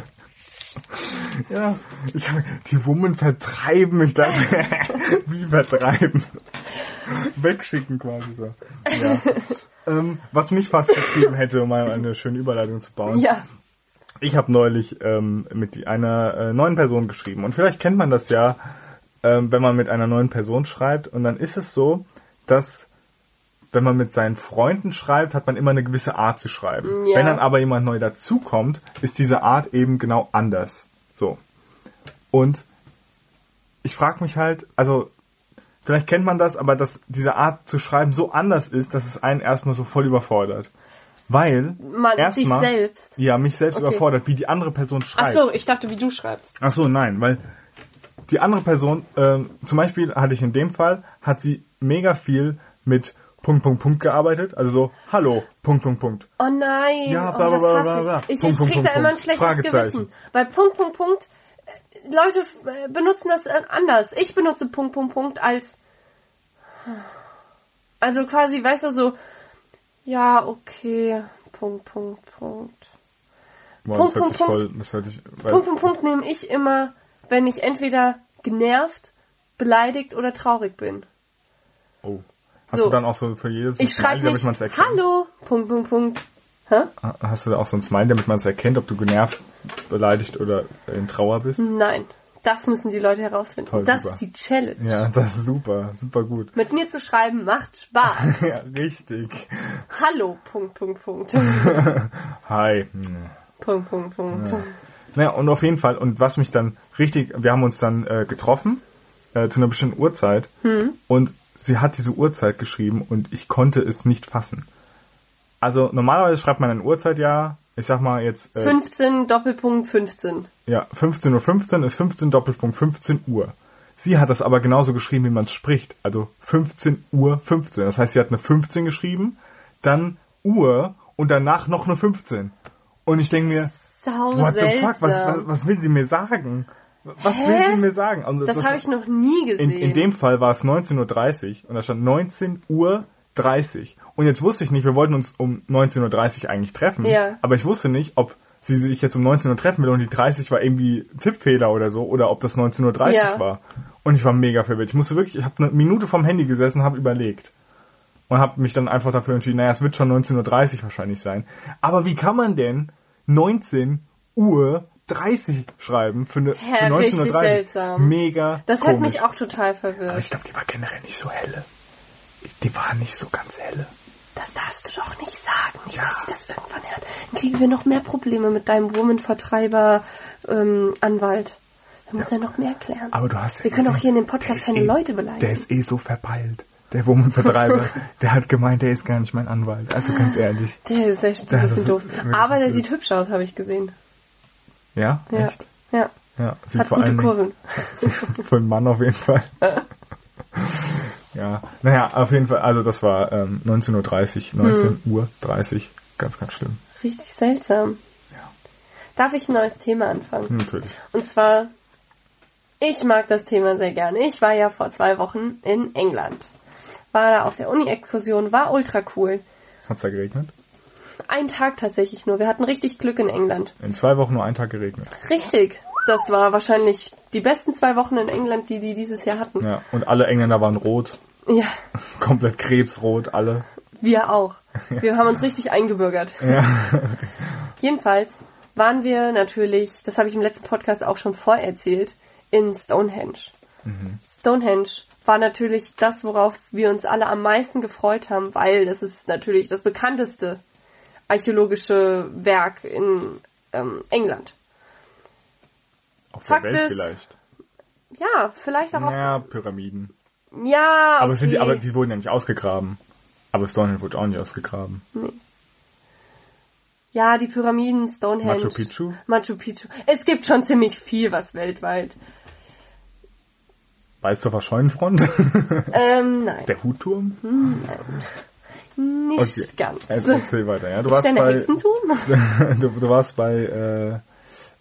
Speaker 1: Ja, ich die Woman vertreiben. Ich dachte, wie vertreiben? Wegschicken quasi so. Ja. ähm, was mich fast vertrieben hätte, um mal eine schöne Überleitung zu bauen.
Speaker 2: Ja,
Speaker 1: Ich habe neulich ähm, mit einer äh, neuen Person geschrieben. Und vielleicht kennt man das ja, ähm, wenn man mit einer neuen Person schreibt. Und dann ist es so, dass wenn man mit seinen Freunden schreibt, hat man immer eine gewisse Art zu schreiben.
Speaker 2: Ja.
Speaker 1: Wenn dann aber jemand neu dazukommt, ist diese Art eben genau anders. So. Und ich frage mich halt, also vielleicht kennt man das, aber dass diese Art zu schreiben so anders ist, dass es einen erstmal so voll überfordert. Weil
Speaker 2: man, sich
Speaker 1: erstmal
Speaker 2: selbst.
Speaker 1: ja, mich selbst
Speaker 2: Okay.
Speaker 1: überfordert, wie die andere Person
Speaker 2: Ach
Speaker 1: schreibt.
Speaker 2: so, ich dachte, wie du schreibst.
Speaker 1: Ach so, nein, weil die andere Person, ähm, zum Beispiel hatte ich in dem Fall, hat sie mega viel mit Punkt, Punkt, Punkt gearbeitet. Also so, hallo, Punkt, Punkt, Punkt.
Speaker 2: Oh nein,
Speaker 1: Ja,
Speaker 2: oh,
Speaker 1: bla, bla, bla, bla,
Speaker 2: ich.
Speaker 1: bla.
Speaker 2: Ich,
Speaker 1: Punkt,
Speaker 2: ich
Speaker 1: Punkt,
Speaker 2: krieg da
Speaker 1: Punkt,
Speaker 2: immer ein schlechtes. Gewissen. Bei Punkt, Punkt, Punkt, äh, Leute äh, benutzen das äh, anders. Ich benutze Punkt, Punkt, Punkt als... Also quasi, weißt du, so... Ja, okay, Punkt, Punkt, Punkt.
Speaker 1: Boah,
Speaker 2: Punkt, Punkt, Punkt.
Speaker 1: voll, weil,
Speaker 2: Punkt, Punkt, Punkt nehme ich immer, wenn ich entweder genervt, beleidigt oder traurig bin.
Speaker 1: oh. Hast
Speaker 2: So.
Speaker 1: du dann auch so für jedes
Speaker 2: Ich
Speaker 1: damit
Speaker 2: nicht,
Speaker 1: man es erkennt?
Speaker 2: hallo, Punkt, Punkt, Punkt. Hä?
Speaker 1: Hast du da auch so ein Smile, damit man es erkennt, ob du genervt, beleidigt oder in Trauer bist?
Speaker 2: Nein, das müssen die Leute herausfinden.
Speaker 1: Toll,
Speaker 2: das
Speaker 1: super.
Speaker 2: ist die Challenge.
Speaker 1: Ja, das ist super, super gut.
Speaker 2: Mit mir zu schreiben macht Spaß.
Speaker 1: Ja, richtig.
Speaker 2: Hallo, Punkt, Punkt, Punkt.
Speaker 1: Hi. Hm.
Speaker 2: Punkt, Punkt, Punkt.
Speaker 1: Naja, und auf jeden Fall, und was mich dann richtig, wir haben uns dann äh, getroffen, äh, zu einer bestimmten Uhrzeit, und sie hat diese Uhrzeit geschrieben und ich konnte es nicht fassen. Also normalerweise schreibt man eine Uhrzeit ja, ich sag mal jetzt, äh,
Speaker 2: 15, Doppelpunkt 15.
Speaker 1: ja, 15.15 Uhr 15 ist 15 Doppelpunkt 15 Uhr. Sie hat das aber genauso geschrieben, wie man es spricht, also 15 Uhr 15. Das heißt, sie hat eine 15 geschrieben, dann Uhr und danach noch eine 15. Und ich denke mir,
Speaker 2: Sau
Speaker 1: What the
Speaker 2: seltsam.
Speaker 1: fuck? Was, was, was will sie mir sagen? Was
Speaker 2: Hä?
Speaker 1: will sie mir sagen? Also
Speaker 2: das habe ich noch nie
Speaker 1: in,
Speaker 2: gesehen.
Speaker 1: in dem Fall war es 19.30 Uhr und da stand 19 Uhr 30. Und jetzt wusste ich nicht, wir wollten uns um 19.30 Uhr eigentlich treffen.
Speaker 2: Ja.
Speaker 1: Aber ich wusste nicht, ob sie sich jetzt um 19 Uhr treffen will und die 30 war irgendwie Tippfehler oder so oder ob das 19.30 Uhr
Speaker 2: Ja.
Speaker 1: war. Und ich war mega verwirrt. Ich musste wirklich, ich habe eine Minute vom Handy gesessen, habe überlegt. Und habe mich dann einfach dafür entschieden, naja, es wird schon 19.30 Uhr wahrscheinlich sein. Aber wie kann man denn 19 Uhr 1930 schreiben für, eine, für
Speaker 2: Hä, richtig
Speaker 1: 1930.
Speaker 2: seltsam.
Speaker 1: Mega
Speaker 2: Das
Speaker 1: komisch.
Speaker 2: hat mich auch total
Speaker 1: Aber
Speaker 2: verwirrt.
Speaker 1: ich glaube, die war generell nicht so helle. Die war nicht so ganz helle.
Speaker 2: Das darfst du doch nicht sagen. Nicht,
Speaker 1: Ja.
Speaker 2: dass sie das irgendwann hören. Dann kriegen wir noch mehr Probleme mit deinem Woman-Vertreiber-Anwalt. da muss er noch mehr klären.
Speaker 1: Aber du hast ja
Speaker 2: Wir können auch hier in dem Podcast keine
Speaker 1: eh,
Speaker 2: Leute beleidigen.
Speaker 1: Der ist eh so verpeilt. Der Woman-Vertreiber, der hat gemeint, der ist gar nicht mein Anwalt. Also ganz ehrlich.
Speaker 2: Der ist echt ein bisschen doof. Aber der sieht hübsch aus, habe ich gesehen.
Speaker 1: Ja?
Speaker 2: Ja.
Speaker 1: Echt?
Speaker 2: Ja.
Speaker 1: Ja. Sieht
Speaker 2: Hat
Speaker 1: vor
Speaker 2: gute
Speaker 1: allen Dingen-
Speaker 2: Kurven.
Speaker 1: Für einen Mann auf jeden Fall. ja, naja, auf jeden Fall, also das war ähm, 19.30 Uhr, 19 Uhr 30, ganz, ganz schlimm.
Speaker 2: Richtig seltsam.
Speaker 1: Ja,
Speaker 2: Darf ich ein neues Thema anfangen?
Speaker 1: natürlich.
Speaker 2: Und zwar, ich mag das Thema sehr gerne. Ich war ja vor zwei Wochen in England. War da auf der Uni-Exkursion, war ultra cool.
Speaker 1: Hat's da geregnet?
Speaker 2: Ein Tag tatsächlich nur. Wir hatten richtig Glück in England.
Speaker 1: In zwei Wochen nur einen Tag geregnet.
Speaker 2: Richtig. Das war wahrscheinlich die besten zwei Wochen in England, die die dieses Jahr hatten.
Speaker 1: Ja, und alle Engländer waren rot,
Speaker 2: Ja,
Speaker 1: komplett krebsrot, alle.
Speaker 2: wir auch. Wir haben uns richtig eingebürgert. Jedenfalls waren wir natürlich, das habe ich im letzten Podcast auch schon vorerzählt, in Stonehenge. Stonehenge war natürlich das, worauf wir uns alle am meisten gefreut haben, weil das ist natürlich das bekannteste archäologische Werk in ähm, England.
Speaker 1: Auf
Speaker 2: Fakt
Speaker 1: der Welt
Speaker 2: ist-
Speaker 1: vielleicht.
Speaker 2: Ja, vielleicht auch
Speaker 1: Ja, Pyramiden.
Speaker 2: auf... Ja, okay.
Speaker 1: Aber, sind die, aber die wurden ja nicht ausgegraben. Aber Stonehenge wurde auch nicht ausgegraben.
Speaker 2: Ja, die Pyramiden, Stonehenge.
Speaker 1: Machu Picchu?
Speaker 2: Machu Picchu. Es gibt schon ziemlich viel, was weltweit.
Speaker 1: Balzdorfer Scheunenfront,
Speaker 2: Ähm, nein,
Speaker 1: der Hutturm.
Speaker 2: Nicht
Speaker 1: Okay.
Speaker 2: ganz.
Speaker 1: Also, erzähl weiter. Ja, du, warst bei, du, du warst bei,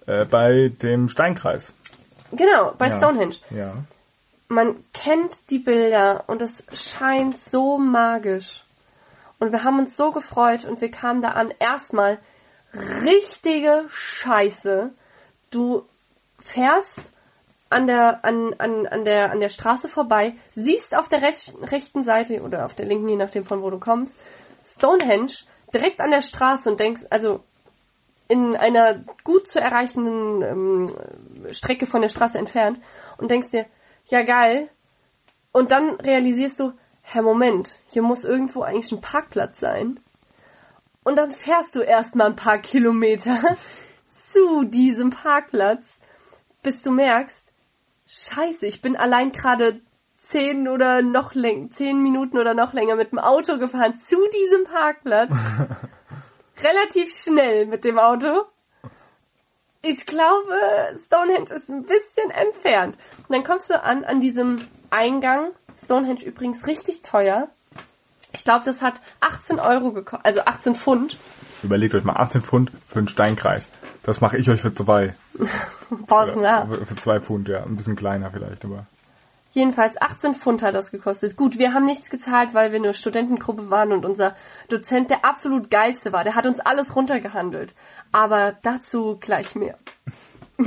Speaker 1: äh, äh, bei dem Steinkreis.
Speaker 2: genau, bei
Speaker 1: Ja.
Speaker 2: Stonehenge.
Speaker 1: Ja.
Speaker 2: Man kennt die Bilder und es scheint so magisch. Und wir haben uns so gefreut und wir kamen da an. Erstmal richtige Scheiße. Du fährst an der, an, an, an der, an der Straße vorbei, siehst auf der rech rechten Seite oder auf der linken, je nachdem von wo du kommst, Stonehenge direkt an der Straße und denkst, also in einer gut zu erreichenden ähm, Strecke von der Straße entfernt und denkst dir, ja geil. Und dann realisierst du, Herr Moment, hier muss irgendwo eigentlich ein Parkplatz sein. Und dann fährst du erstmal ein paar Kilometer zu diesem Parkplatz, bis du merkst, scheiße, ich bin allein gerade zehn oder noch länger, zehn Minuten oder noch länger mit dem Auto gefahren zu diesem Parkplatz. Relativ schnell mit dem Auto. Ich glaube, Stonehenge ist ein bisschen entfernt. Und dann kommst du an, an diesem Eingang. Stonehenge übrigens richtig teuer. Ich glaube, das hat 18 Euro gekostet, also 18 Pfund.
Speaker 1: Überlegt euch mal 18 Pfund für einen Steinkreis. Das mache ich euch für zwei.
Speaker 2: Pausen, ja.
Speaker 1: Für zwei Pfund, ja. Ein bisschen kleiner vielleicht, aber.
Speaker 2: Jedenfalls 18 Pfund hat das gekostet. Gut, wir haben nichts gezahlt, weil wir eine Studentengruppe waren und unser Dozent der absolut geilste war. Der hat uns alles runtergehandelt. Aber dazu gleich mehr.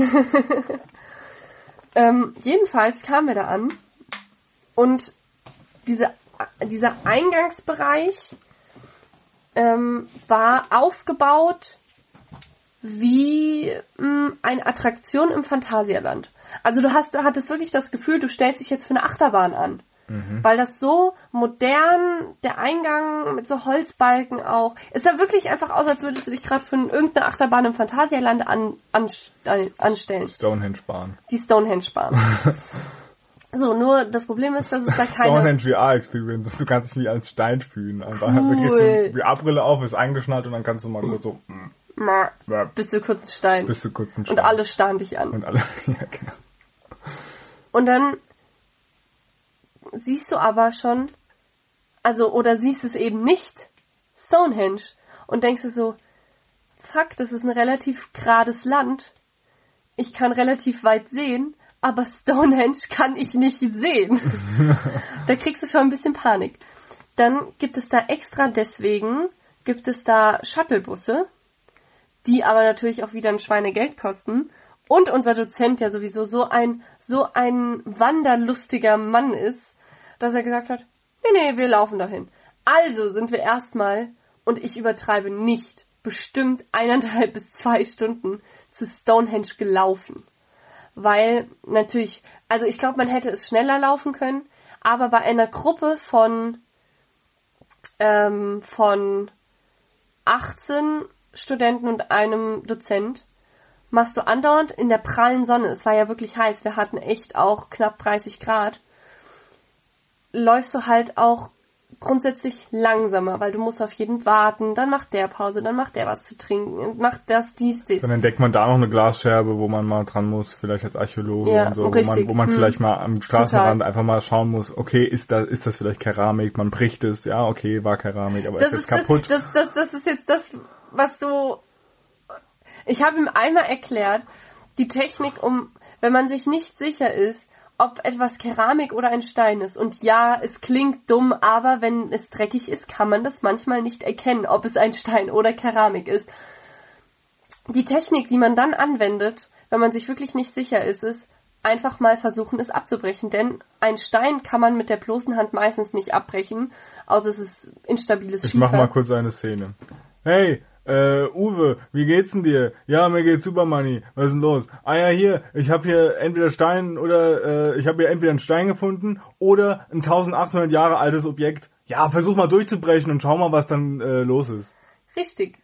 Speaker 2: ähm, jedenfalls kamen wir da an und diese, dieser Eingangsbereich ähm, war aufgebaut wie mh, eine Attraktion im Phantasialand. Also du hast, du hattest wirklich das Gefühl, du stellst dich jetzt für eine Achterbahn an. Weil das so modern, der Eingang mit so Holzbalken auch. Es sah wirklich einfach aus, als würdest du dich gerade für irgendeine Achterbahn im Phantasialand an, an, anstellen.
Speaker 1: Stonehenge-Bahn.
Speaker 2: Die Stonehenge-Bahn. so, nur das Problem ist, dass es da keine...
Speaker 1: Stonehenge VR-Experience. Du kannst dich wie als Stein fühlen. Einfach.
Speaker 2: Cool.
Speaker 1: Du die VR-Brille auf, ist eingeschnallt und dann kannst du mal kurz so. Ja.
Speaker 2: Bist du kurz ein Stein.
Speaker 1: Bist du kurz ein
Speaker 2: Und
Speaker 1: Stein.
Speaker 2: alle starren dich an.
Speaker 1: Und alle. Ja, genau.
Speaker 2: Und dann siehst du aber schon, also, oder siehst es eben nicht, Stonehenge. Und denkst du so, fuck, das ist ein relativ gerades Land. Ich kann relativ weit sehen, aber Stonehenge kann ich nicht sehen. da kriegst du schon ein bisschen Panik. Dann gibt es da extra deswegen, gibt es da Shuttlebusse, die aber natürlich auch wieder ein Schweinegeld kosten. Und unser Dozent ja sowieso so ein, so ein wanderlustiger Mann ist, dass er gesagt hat, nee, nee, wir laufen dahin. Also sind wir erstmal, und ich übertreibe nicht, bestimmt eineinhalb bis zwei Stunden zu Stonehenge gelaufen. Weil natürlich, also ich glaube, man hätte es schneller laufen können, aber bei einer Gruppe von, ähm, von 18 Studenten und einem Dozent machst du andauernd in der prallen Sonne, es war ja wirklich heiß, wir hatten echt auch knapp 30 Grad, läufst du halt auch grundsätzlich langsamer, weil du musst auf jeden warten, dann macht der Pause, dann macht der was zu trinken, macht das, dies, dies.
Speaker 1: Dann entdeckt man da noch eine Glasscherbe, wo man mal dran muss, vielleicht als Archäologe
Speaker 2: Ja,
Speaker 1: und so,
Speaker 2: richtig.
Speaker 1: wo man, wo man
Speaker 2: Hm.
Speaker 1: vielleicht mal am Straßenrand einfach mal schauen muss, okay, ist das, ist das vielleicht Keramik? Man bricht es, ja, okay, war Keramik, aber
Speaker 2: das
Speaker 1: ist jetzt kaputt.
Speaker 2: Das, das, das ist jetzt das, was so. Ich habe ihm einmal erklärt, die Technik, um, wenn man sich nicht sicher ist, ob etwas Keramik oder ein Stein ist. Und ja, es klingt dumm, aber wenn es dreckig ist, kann man das manchmal nicht erkennen, ob es ein Stein oder Keramik ist. Die Technik, die man dann anwendet, wenn man sich wirklich nicht sicher ist, ist einfach mal versuchen, es abzubrechen. Denn ein Stein kann man mit der bloßen Hand meistens nicht abbrechen, außer es ist instabiles
Speaker 1: Ich
Speaker 2: Schiefer.
Speaker 1: mach mal kurz eine Szene. Hey, äh, Uwe, wie geht's denn dir? Ja, mir geht's super, Manni. Was ist denn los? Ah ja, hier, ich habe hier entweder Stein oder äh, ich habe hier entweder einen Stein gefunden oder ein 1800 Jahre altes Objekt. Ja, versuch mal durchzubrechen und schau mal, was dann äh, los ist.
Speaker 2: Richtig.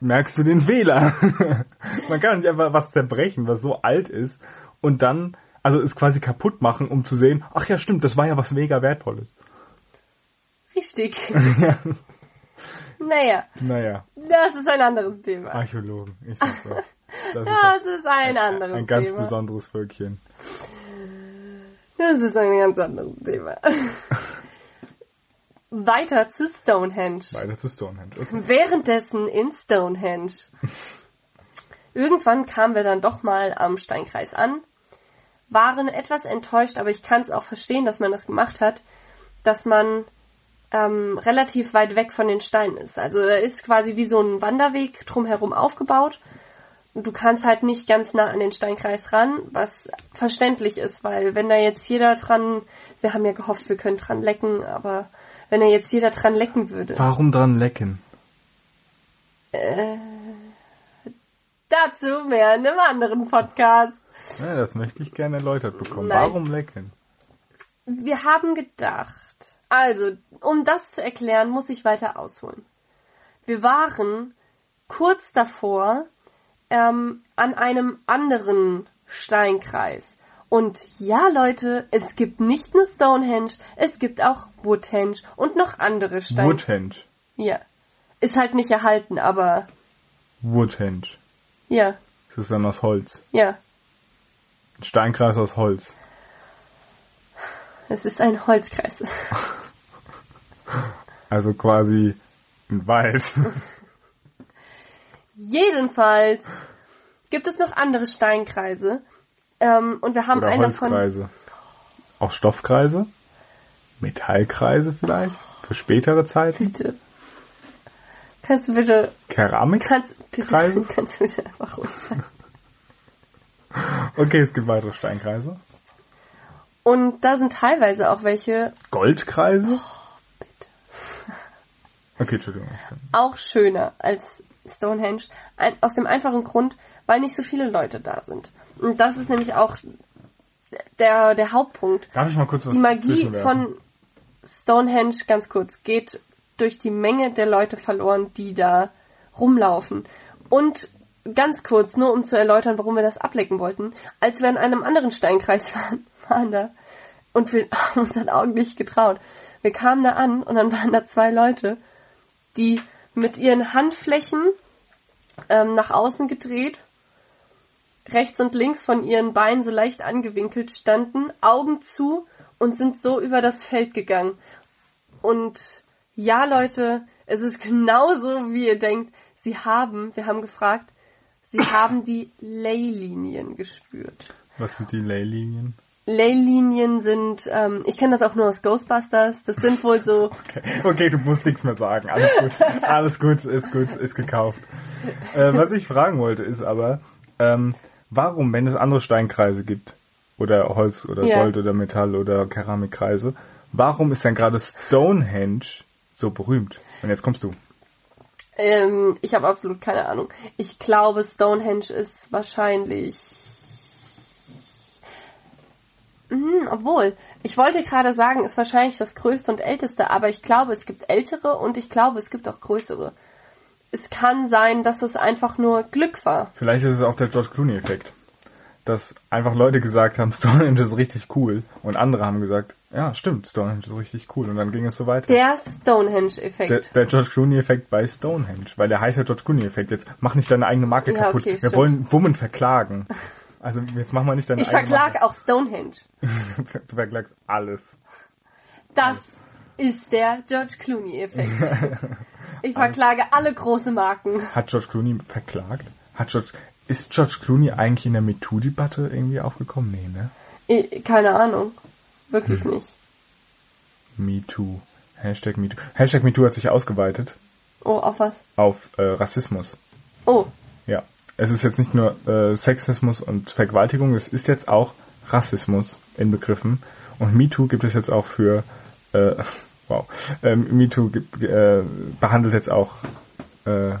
Speaker 1: Merkst du den Fehler? Man kann nicht einfach was zerbrechen, was so alt ist und dann also es quasi kaputt machen, um zu sehen, ach ja, stimmt, das war ja was mega wertvolles.
Speaker 2: Richtig. naja,
Speaker 1: Naja,
Speaker 2: das ist ein anderes Thema.
Speaker 1: Archäologen, ich sag's euch. Das ist
Speaker 2: Das ist ein anderes
Speaker 1: ein ganz
Speaker 2: Thema.
Speaker 1: besonderes Völkchen.
Speaker 2: Das ist ein ganz anderes Thema. Weiter zu Stonehenge.
Speaker 1: Weiter zu Stonehenge. Okay.
Speaker 2: Währenddessen in Stonehenge. Irgendwann kamen wir dann doch mal am Steinkreis an, waren etwas enttäuscht, aber ich kann es auch verstehen, dass man das gemacht hat, dass man ähm, relativ weit weg von den Steinen ist. Also er ist quasi wie so ein Wanderweg drumherum aufgebaut. Und Du kannst halt nicht ganz nah an den Steinkreis ran, was verständlich ist, weil wenn da jetzt jeder dran, wir haben ja gehofft, wir können dran lecken, aber wenn da jetzt jeder dran lecken würde.
Speaker 1: Warum dran lecken?
Speaker 2: Dazu mehr in einem anderen Podcast.
Speaker 1: Ja, das möchte ich gerne erläutert bekommen.
Speaker 2: Nein.
Speaker 1: Warum lecken?
Speaker 2: Wir haben gedacht, also, um das zu erklären, muss ich weiter ausholen. Wir waren kurz davor ähm, an einem anderen Steinkreis. Und ja, Leute, es gibt nicht nur Stonehenge, es gibt auch Woodhenge und noch andere Steine.
Speaker 1: Woodhenge.
Speaker 2: Ja. Ist halt nicht erhalten, aber
Speaker 1: Woodhenge.
Speaker 2: ja,
Speaker 1: Das ist dann aus Holz.
Speaker 2: ja.
Speaker 1: Ein Steinkreis aus Holz.
Speaker 2: Es ist ein Holzkreis.
Speaker 1: Also quasi ein Wald.
Speaker 2: Jedenfalls gibt es noch andere Steinkreise. Ähm, und wir haben
Speaker 1: Oder
Speaker 2: einen davon.
Speaker 1: Holzkreise. Auch Stoffkreise? Metallkreise vielleicht? Für spätere Zeiten?
Speaker 2: Bitte. Kannst du bitte.
Speaker 1: Keramik?
Speaker 2: Kannst, bitte,
Speaker 1: Kreise?
Speaker 2: kannst du bitte einfach ruhig sein.
Speaker 1: Okay, es gibt weitere Steinkreise.
Speaker 2: Und da sind teilweise auch welche
Speaker 1: Goldkreise?
Speaker 2: bitte,
Speaker 1: Okay, Entschuldigung.
Speaker 2: auch schöner als Stonehenge. Ein, aus dem einfachen Grund, weil nicht so viele Leute da sind. Und das ist nämlich auch der, der Hauptpunkt.
Speaker 1: Darf ich mal kurz was
Speaker 2: Die Magie von Stonehenge, ganz kurz, geht durch die Menge der Leute verloren, die da rumlaufen. Und ganz kurz, nur um zu erläutern, warum wir das ablecken wollten, als wir an einem anderen Steinkreis waren, waren da und wir haben unseren Augen nicht getraut. Wir kamen da an und dann waren da zwei Leute, die mit ihren Handflächen ähm, nach außen gedreht, rechts und links von ihren Beinen so leicht angewinkelt standen, Augen zu und sind so über das Feld gegangen. Und ja, Leute, es ist genauso, wie ihr denkt. Sie haben, wir haben gefragt, sie haben die Leylinien gespürt.
Speaker 1: Was sind die Leylinien?
Speaker 2: Leylinien sind, ähm, ich kenne das auch nur aus Ghostbusters, das sind wohl so,
Speaker 1: Okay. okay, du musst nichts mehr sagen. Alles gut. Alles gut, ist gut, ist gekauft. Äh, was ich fragen wollte, ist aber, ähm, warum, wenn es andere Steinkreise gibt, oder Holz oder
Speaker 2: Ja.
Speaker 1: Gold oder Metall oder Keramikkreise, warum ist dann gerade Stonehenge so berühmt? Und jetzt kommst du.
Speaker 2: Ähm, ich habe absolut keine Ahnung. Ich glaube, Stonehenge ist wahrscheinlich. Hm, obwohl, ich wollte gerade sagen, ist wahrscheinlich das größte und älteste, aber ich glaube, es gibt ältere und ich glaube, es gibt auch größere. Es kann sein, dass es einfach nur Glück war.
Speaker 1: Vielleicht ist es auch der George Clooney-Effekt. Dass einfach Leute gesagt haben, Stonehenge ist richtig cool. Und andere haben gesagt, ja, stimmt, Stonehenge ist richtig cool. Und dann ging es so weiter.
Speaker 2: Der Stonehenge-Effekt.
Speaker 1: Der, der George Clooney-Effekt bei Stonehenge. Weil der heißt ja George Clooney-Effekt. Jetzt mach nicht deine eigene Marke
Speaker 2: Ja,
Speaker 1: kaputt.
Speaker 2: okay,
Speaker 1: Wir
Speaker 2: stimmt.
Speaker 1: wollen Wummen verklagen. Also jetzt mach mal nicht deine
Speaker 2: Ich verklag auch Stonehenge.
Speaker 1: Du verklagst alles.
Speaker 2: Das ist der George Clooney-Effekt. Ich verklage alle große Marken.
Speaker 1: Hat George Clooney verklagt? Hat George, ist George Clooney eigentlich in der MeToo-Debatte irgendwie aufgekommen? Nee, ne?
Speaker 2: Ich, keine Ahnung. Wirklich
Speaker 1: Hm.
Speaker 2: nicht.
Speaker 1: MeToo. Hashtag MeToo. Hashtag MeToo hat sich ausgeweitet
Speaker 2: Oh, auf was?
Speaker 1: auf äh, Rassismus.
Speaker 2: Oh.
Speaker 1: Es ist jetzt nicht nur äh, Sexismus und Vergewaltigung, es ist jetzt auch Rassismus inbegriffen. Und MeToo gibt es jetzt auch für, äh, wow, ähm, MeToo äh, behandelt jetzt auch äh,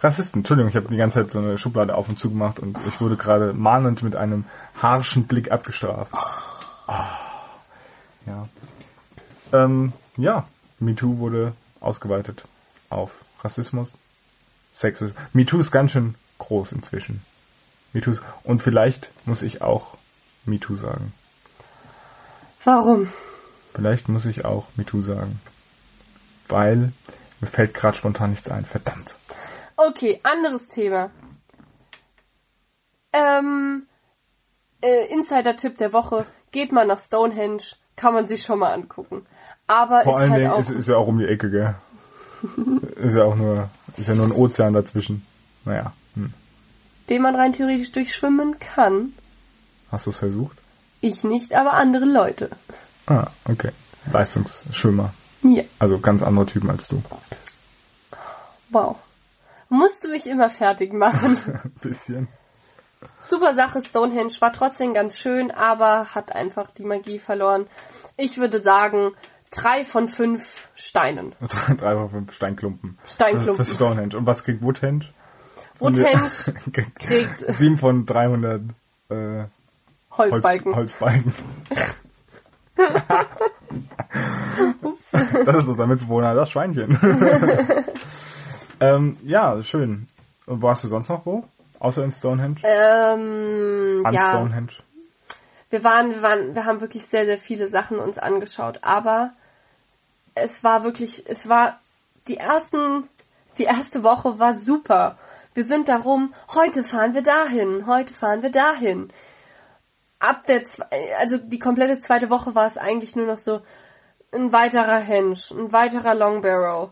Speaker 1: Rassisten. Entschuldigung, ich habe die ganze Zeit so eine Schublade auf und zu gemacht und ich wurde gerade mahnend mit einem harschen Blick abgestraft. Ah. Ja. Ähm, ja, MeToo wurde ausgeweitet auf Rassismus, Sexismus. MeToo ist ganz schön groß inzwischen. MeToo ist, und vielleicht muss ich auch MeToo sagen.
Speaker 2: warum?
Speaker 1: Vielleicht muss ich auch MeToo sagen. Weil mir fällt gerade spontan nichts ein. Verdammt.
Speaker 2: Okay, anderes Thema. Ähm, äh, Insider-Tipp der Woche. Geht mal nach Stonehenge. Kann man sich schon mal angucken. Aber
Speaker 1: Vor
Speaker 2: ist
Speaker 1: allen
Speaker 2: halt
Speaker 1: Dingen
Speaker 2: auch...
Speaker 1: ist, ist ja auch um die Ecke, gell? ist ja auch nur, ist ja nur ein Ozean dazwischen. Naja, hm.
Speaker 2: den man rein theoretisch durchschwimmen kann.
Speaker 1: hast du es versucht?
Speaker 2: Ich nicht, aber andere Leute.
Speaker 1: Ah, okay. Leistungsschwimmer.
Speaker 2: Ja,
Speaker 1: Also ganz andere Typen als du.
Speaker 2: wow. Musst du mich immer fertig machen.
Speaker 1: Ein bisschen.
Speaker 2: Super Sache, Stonehenge war trotzdem ganz schön, aber hat einfach die Magie verloren. Ich würde sagen, drei von fünf Steinen.
Speaker 1: Drei von fünf Steinklumpen.
Speaker 2: Steinklumpen.
Speaker 1: Für Stonehenge. Und was kriegt Woodhenge?
Speaker 2: Woodhenge kriegt
Speaker 1: Sieben von 300 äh, Holz,
Speaker 2: Holzbalken.
Speaker 1: Holzbalken.
Speaker 2: Ups.
Speaker 1: Das ist unser Mitbewohner, das Schweinchen. ähm, ja, schön. Und warst du sonst noch wo? Außer in Stonehenge?
Speaker 2: Ähm,
Speaker 1: An
Speaker 2: ja,
Speaker 1: Stonehenge?
Speaker 2: wir waren, wir waren, wir haben wirklich sehr, sehr viele Sachen uns angeschaut, aber es war wirklich, es war die ersten, die erste Woche war super. Wir sind darum, heute fahren wir dahin, heute fahren wir dahin. Ab der, also die komplette zweite Woche war es eigentlich nur noch so ein weiterer Henge, ein weiterer Long Barrow.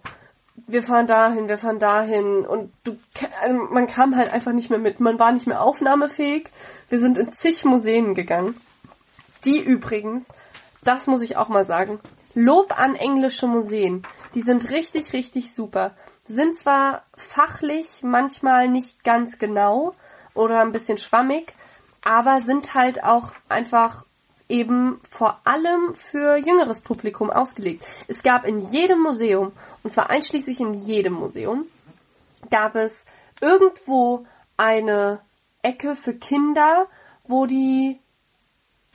Speaker 2: Wir fahren dahin, wir fahren dahin und du, also man kam halt einfach nicht mehr mit. Man war nicht mehr aufnahmefähig. Wir sind in zig Museen gegangen. Die übrigens, das muss ich auch mal sagen, Lob an englische Museen. Die sind richtig, richtig super. Sind zwar fachlich manchmal nicht ganz genau oder ein bisschen schwammig, aber sind halt auch einfach eben vor allem für jüngeres Publikum ausgelegt. Es gab in jedem Museum, und zwar einschließlich in jedem Museum, gab es irgendwo eine Ecke für Kinder, wo die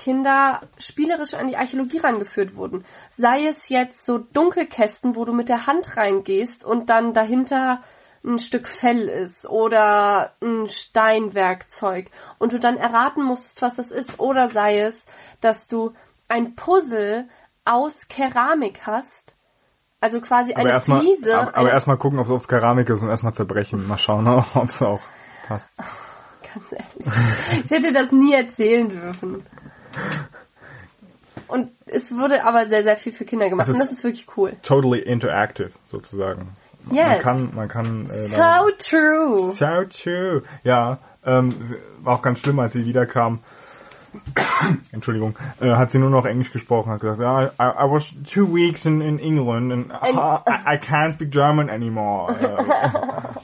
Speaker 2: Kinder spielerisch an die Archäologie rangeführt wurden. Sei es jetzt so Dunkelkästen, wo du mit der Hand reingehst und dann dahinter ein Stück Fell ist oder ein Steinwerkzeug und du dann erraten musstest, was das ist. Oder sei es, dass du ein Puzzle aus Keramik hast, also quasi
Speaker 1: Aber
Speaker 2: eine
Speaker 1: erstmal
Speaker 2: Fliese.
Speaker 1: aber, aber erstmal gucken, ob es Keramik ist und erstmal zerbrechen. Mal schauen, ob es auch passt.
Speaker 2: Ganz ehrlich. Ich hätte das nie erzählen dürfen. Und es wurde aber sehr, sehr viel für Kinder gemacht. Und das ist wirklich cool.
Speaker 1: Totally interactive, sozusagen. Man
Speaker 2: Yes.
Speaker 1: kann, man kann. Äh,
Speaker 2: So true.
Speaker 1: So true. Ja, ähm, war auch ganz schlimm, als sie wiederkam. Entschuldigung, äh, hat sie nur noch Englisch gesprochen, hat gesagt, ja, I, I was two weeks in, in England and ah, I, I can't speak German anymore. Äh,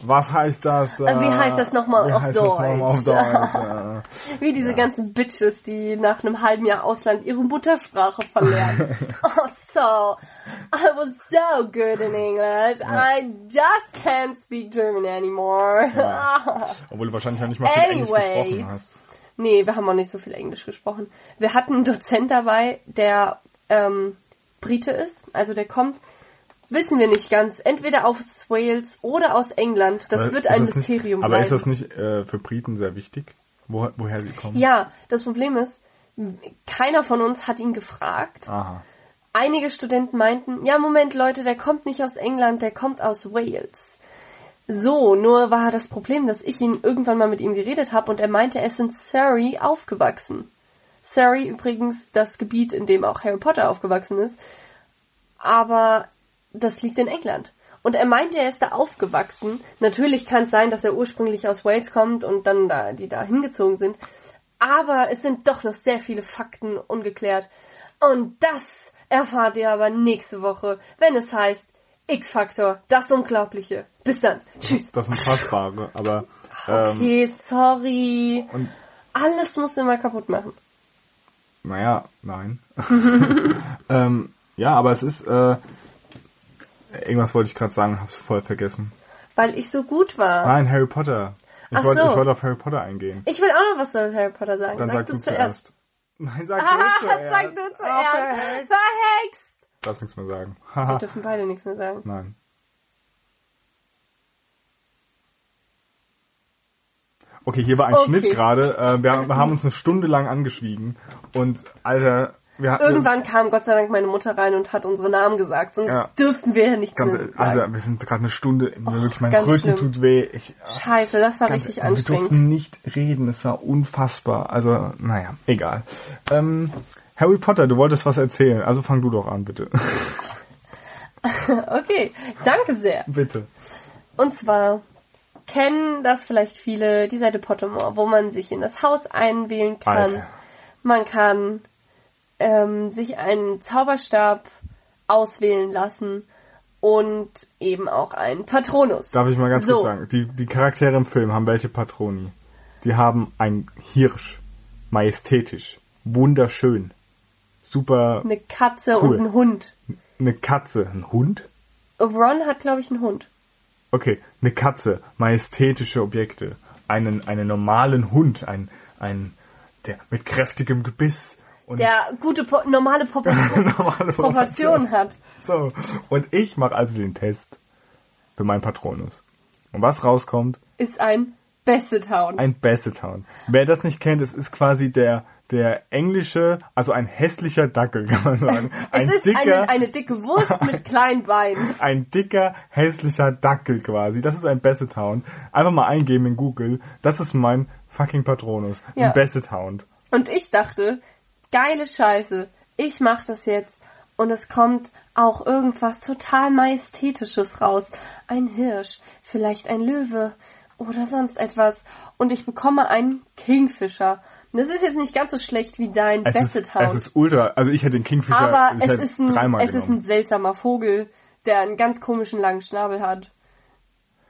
Speaker 1: was heißt das? Äh,
Speaker 2: Wie heißt das nochmal auf
Speaker 1: das nochmal auf
Speaker 2: Deutsch?
Speaker 1: Deutsch?
Speaker 2: Wie diese ganzen Bitches, die nach einem halben Jahr Ausland ihre Muttersprache verlernen. oh, so. I was so good in English. I just can't speak German anymore.
Speaker 1: Obwohl du wahrscheinlich auch nicht mal viel Englisch gesprochen
Speaker 2: Anyways.
Speaker 1: hast.
Speaker 2: Nee, wir haben auch nicht so viel Englisch gesprochen. Wir hatten einen Dozent dabei, der ähm, Brite ist. Also der kommt, wissen wir nicht ganz, entweder aus Wales oder aus England. Das
Speaker 1: Aber
Speaker 2: wird ein
Speaker 1: das nicht-
Speaker 2: Mysterium
Speaker 1: Aber
Speaker 2: bleiben.
Speaker 1: ist das nicht äh, für Briten sehr wichtig, wo, woher sie kommen?
Speaker 2: ja, das Problem ist, keiner von uns hat ihn gefragt.
Speaker 1: Aha.
Speaker 2: Einige Studenten meinten, ja, Moment, Leute, der kommt nicht aus England, der kommt aus Wales. So, nur war das Problem, dass ich ihn irgendwann mal mit ihm geredet habe und er meinte, er ist in Surrey aufgewachsen. Surrey übrigens das Gebiet, in dem auch Harry Potter aufgewachsen ist. Aber das liegt in England. Und er meinte, er ist da aufgewachsen. Natürlich kann es sein, dass er ursprünglich aus Wales kommt und dann da, die da hingezogen sind. Aber es sind doch noch sehr viele Fakten ungeklärt. Und das erfahrt ihr aber nächste Woche, wenn es heißt X-Faktor, das Unglaubliche. Bis dann. Tschüss.
Speaker 1: Das sind Fassbare, aber ähm,
Speaker 2: Okay, sorry.
Speaker 1: und
Speaker 2: Alles musst du immer kaputt machen.
Speaker 1: naja, nein. ähm, ja, aber es ist äh, irgendwas wollte ich gerade sagen, hab's voll vergessen.
Speaker 2: Weil ich so gut war.
Speaker 1: Nein, Harry Potter. Ich
Speaker 2: Ach
Speaker 1: wollte
Speaker 2: so.
Speaker 1: ich wollte auf Harry Potter eingehen.
Speaker 2: Ich will auch noch was zu Harry Potter sagen.
Speaker 1: Dann sag, du zuerst. Nein, sag
Speaker 2: Ah,
Speaker 1: du zuerst.
Speaker 2: sag du zuerst.
Speaker 1: verhext. Darfst nichts mehr sagen.
Speaker 2: Wir dürfen beide nichts mehr sagen.
Speaker 1: Nein. Okay, hier war ein
Speaker 2: Okay.
Speaker 1: Schnitt gerade. Äh, wir, wir haben uns eine Stunde lang angeschwiegen. Und, Alter, wir.
Speaker 2: Irgendwann kam Gott sei Dank meine Mutter rein und hat unsere Namen gesagt, sonst
Speaker 1: Ja.
Speaker 2: dürften wir nichts
Speaker 1: Ganz,
Speaker 2: mehr sagen.
Speaker 1: also, wir sind gerade eine Stunde... mir wirklich, mein Rücken
Speaker 2: schlimm.
Speaker 1: tut weh. Ich,
Speaker 2: Scheiße, das war
Speaker 1: ganz,
Speaker 2: richtig
Speaker 1: wir
Speaker 2: anstrengend.
Speaker 1: durften nicht reden. Es war unfassbar. Also, naja, egal. Ähm, Harry Potter, du wolltest was erzählen. Also fang du doch an, bitte.
Speaker 2: Okay, danke sehr.
Speaker 1: bitte.
Speaker 2: Und zwar kennen das vielleicht viele, die Seite Pottermore, wo man sich in das Haus einwählen kann.
Speaker 1: Alter.
Speaker 2: Man kann ähm, sich einen Zauberstab auswählen lassen und eben auch einen Patronus.
Speaker 1: Darf ich mal ganz
Speaker 2: so,
Speaker 1: kurz sagen, die, die Charaktere im Film haben welche Patroni? Die haben ein Hirsch, majestätisch, wunderschön, super,
Speaker 2: Eine Katze
Speaker 1: Cool.
Speaker 2: und ein Hund.
Speaker 1: eine Katze, ein Hund?
Speaker 2: Ron hat, glaube ich, einen Hund.
Speaker 1: Okay, eine Katze, majestätische Objekte, einen, einen normalen Hund, ein, ein, der mit kräftigem Gebiss und
Speaker 2: Der gute, po normale Proportion,
Speaker 1: normale
Speaker 2: Proportionen hat.
Speaker 1: So, und ich mache also den Test für meinen Patronus. Und was rauskommt,
Speaker 2: Ist ein Bassetown.
Speaker 1: ein Bassetown. Wer das nicht kennt, es ist quasi der, der englische, also ein hässlicher Dackel, kann man sagen. Ein
Speaker 2: es ist
Speaker 1: dicker,
Speaker 2: eine, eine dicke Wurst mit kleinen Beinen.
Speaker 1: ein dicker, hässlicher Dackel quasi. Das ist ein Bassetown. Einfach mal eingeben in Google. Das ist mein fucking Patronus.
Speaker 2: Ja.
Speaker 1: Ein Bassetown.
Speaker 2: Und ich dachte, geile Scheiße, ich mach das jetzt. Und es kommt auch irgendwas total Majestätisches raus. Ein Hirsch, vielleicht ein Löwe oder sonst etwas. Und ich bekomme einen Kingfisher. Das ist jetzt nicht ganz so schlecht wie dein
Speaker 1: Es ist,
Speaker 2: Bassetown.
Speaker 1: es ist ultra, also ich hätte den Kingfisher
Speaker 2: aber es
Speaker 1: hätte
Speaker 2: ist, ein, es ist ein seltsamer Vogel, der einen ganz komischen langen Schnabel hat.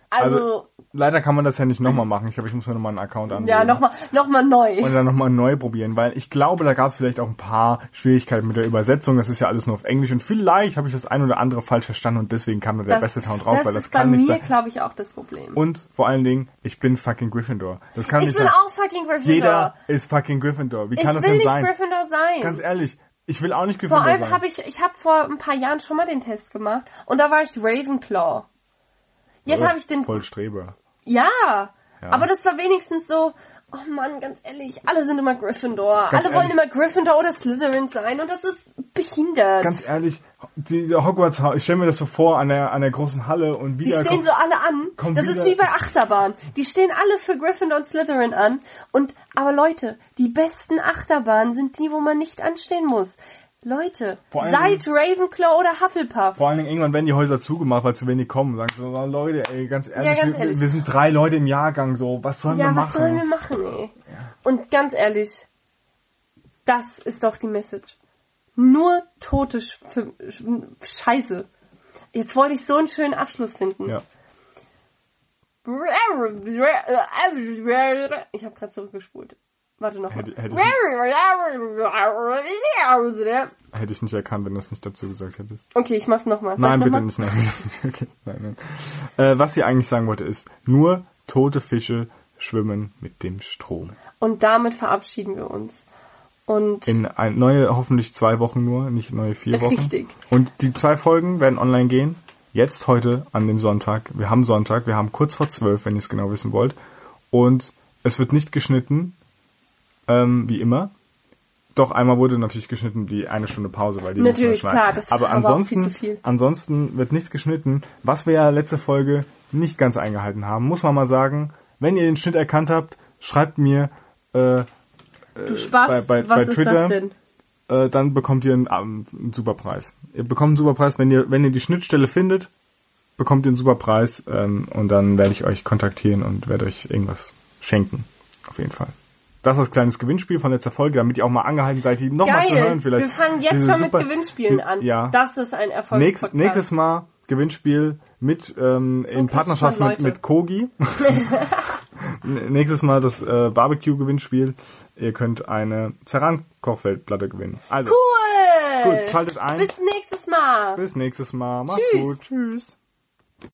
Speaker 2: Also,
Speaker 1: Also, leider kann man das ja nicht nochmal machen. Ich glaube, ich muss mir nochmal einen Account anlegen.
Speaker 2: ja, nochmal noch mal neu.
Speaker 1: und dann nochmal neu probieren, weil ich glaube, da gab es vielleicht auch ein paar Schwierigkeiten mit der Übersetzung. Das ist ja alles nur auf Englisch und vielleicht habe ich das ein oder andere falsch verstanden und deswegen kam da der beste Town drauf,
Speaker 2: das
Speaker 1: weil das
Speaker 2: ist bei
Speaker 1: kann nicht
Speaker 2: mir, glaube ich, auch das Problem.
Speaker 1: Und vor allen Dingen, ich bin fucking Gryffindor. Das kann
Speaker 2: ich
Speaker 1: nicht
Speaker 2: bin
Speaker 1: sein.
Speaker 2: auch fucking Gryffindor.
Speaker 1: Jeder ist fucking Gryffindor. Wie
Speaker 2: ich
Speaker 1: kann das
Speaker 2: will
Speaker 1: denn
Speaker 2: nicht
Speaker 1: sein?
Speaker 2: Gryffindor sein.
Speaker 1: Ganz ehrlich, ich will auch nicht
Speaker 2: vor
Speaker 1: Gryffindor
Speaker 2: allem
Speaker 1: sein.
Speaker 2: habe ich, ich habe vor ein paar Jahren schon mal den Test gemacht und da war ich Ravenclaw. Jetzt habe ich den,
Speaker 1: Voll Streber.
Speaker 2: ja,
Speaker 1: Ja.
Speaker 2: aber das war wenigstens so, oh Mann, ganz ehrlich, alle sind immer Gryffindor.
Speaker 1: Ganz
Speaker 2: alle wollen
Speaker 1: ehrlich.
Speaker 2: immer Gryffindor oder Slytherin sein und das ist behindert.
Speaker 1: Ganz ehrlich, diese Hogwarts, ich stelle mir das so vor an der, an der großen Halle und
Speaker 2: Die
Speaker 1: wieder
Speaker 2: stehen
Speaker 1: kommt-
Speaker 2: so alle an. Das ist wie bei Achterbahn. Die stehen alle für Gryffindor und Slytherin an. Und, aber Leute, die besten Achterbahnen sind die, wo man nicht anstehen muss. Leute, seid Ravenclaw oder Hufflepuff.
Speaker 1: Vor allen Dingen irgendwann werden die Häuser zugemacht, weil zu wenig kommen. Sagen so, oh, Leute, ey, ganz ehrlich,
Speaker 2: ganz
Speaker 1: wir,
Speaker 2: ehrlich.
Speaker 1: wir sind drei Leute im Jahrgang, so, was sollen wir
Speaker 2: Ja,
Speaker 1: machen?
Speaker 2: was sollen wir machen, ey? Und ganz ehrlich, das ist doch die Message. Nur tote Sch- Scheiße. Jetzt wollte ich so einen schönen Abschluss finden.
Speaker 1: Ja.
Speaker 2: Ich habe gerade zurückgespult. Warte noch.
Speaker 1: Hätte- hätte
Speaker 2: mal.
Speaker 1: Hätte ich nicht erkannt, wenn du es nicht dazu gesagt hättest.
Speaker 2: Okay, ich mach's nochmal.
Speaker 1: Nein, bitte nicht. Nein. Okay, nein, nein. Äh, was sie eigentlich sagen wollte, ist, nur tote Fische schwimmen mit dem Strom.
Speaker 2: Und damit verabschieden wir uns. Und
Speaker 1: In ein, neue, hoffentlich zwei Wochen nur, nicht neue vier Wochen.
Speaker 2: Richtig.
Speaker 1: Und die zwei Folgen werden online gehen. Jetzt heute an dem Sonntag. Wir haben Sonntag. Wir haben kurz vor zwölf, wenn ihr es genau wissen wollt. Und es wird nicht geschnitten, ähm, wie immer. Doch einmal wurde natürlich geschnitten, die eine Stunde Pause, weil die
Speaker 2: Natürlich, klar, das
Speaker 1: aber ansonsten,
Speaker 2: viel viel.
Speaker 1: ansonsten wird nichts geschnitten, was wir ja letzte Folge nicht ganz eingehalten haben. Muss man mal sagen, wenn ihr den Schnitt erkannt habt, schreibt mir, äh,
Speaker 2: du Spaß,
Speaker 1: bei- bei-
Speaker 2: was
Speaker 1: bei
Speaker 2: ist
Speaker 1: Twitter-
Speaker 2: das denn?
Speaker 1: äh, dann bekommt ihr einen, ähm, einen super Preis. Ihr bekommt einen super Preis, wenn ihr, wenn ihr die Schnittstelle findet, bekommt ihr einen super Preis ähm, und dann werde ich euch kontaktieren und werde euch irgendwas schenken. Auf jeden Fall. Das ist das kleines Gewinnspiel von letzter Folge, damit ihr auch mal angehalten seid, die nochmal zu hören vielleicht.
Speaker 2: Wir fangen jetzt schon mit Gewinnspielen an.
Speaker 1: Ja.
Speaker 2: Das ist ein
Speaker 1: Nächst,
Speaker 2: Erfolgspodcast.
Speaker 1: nächstes Mal Gewinnspiel mit ähm, in
Speaker 2: catcht
Speaker 1: Partnerschaft mit, mit Kogi. Nächstes Mal das äh, Barbecue-Gewinnspiel. Ihr könnt eine Ceran-Kochfeldplatte gewinnen. Also,
Speaker 2: Cool.
Speaker 1: Gut, schaltet ein.
Speaker 2: Bis nächstes Mal.
Speaker 1: bis nächstes Mal. Macht's
Speaker 2: Tschüss.
Speaker 1: gut. Tschüss.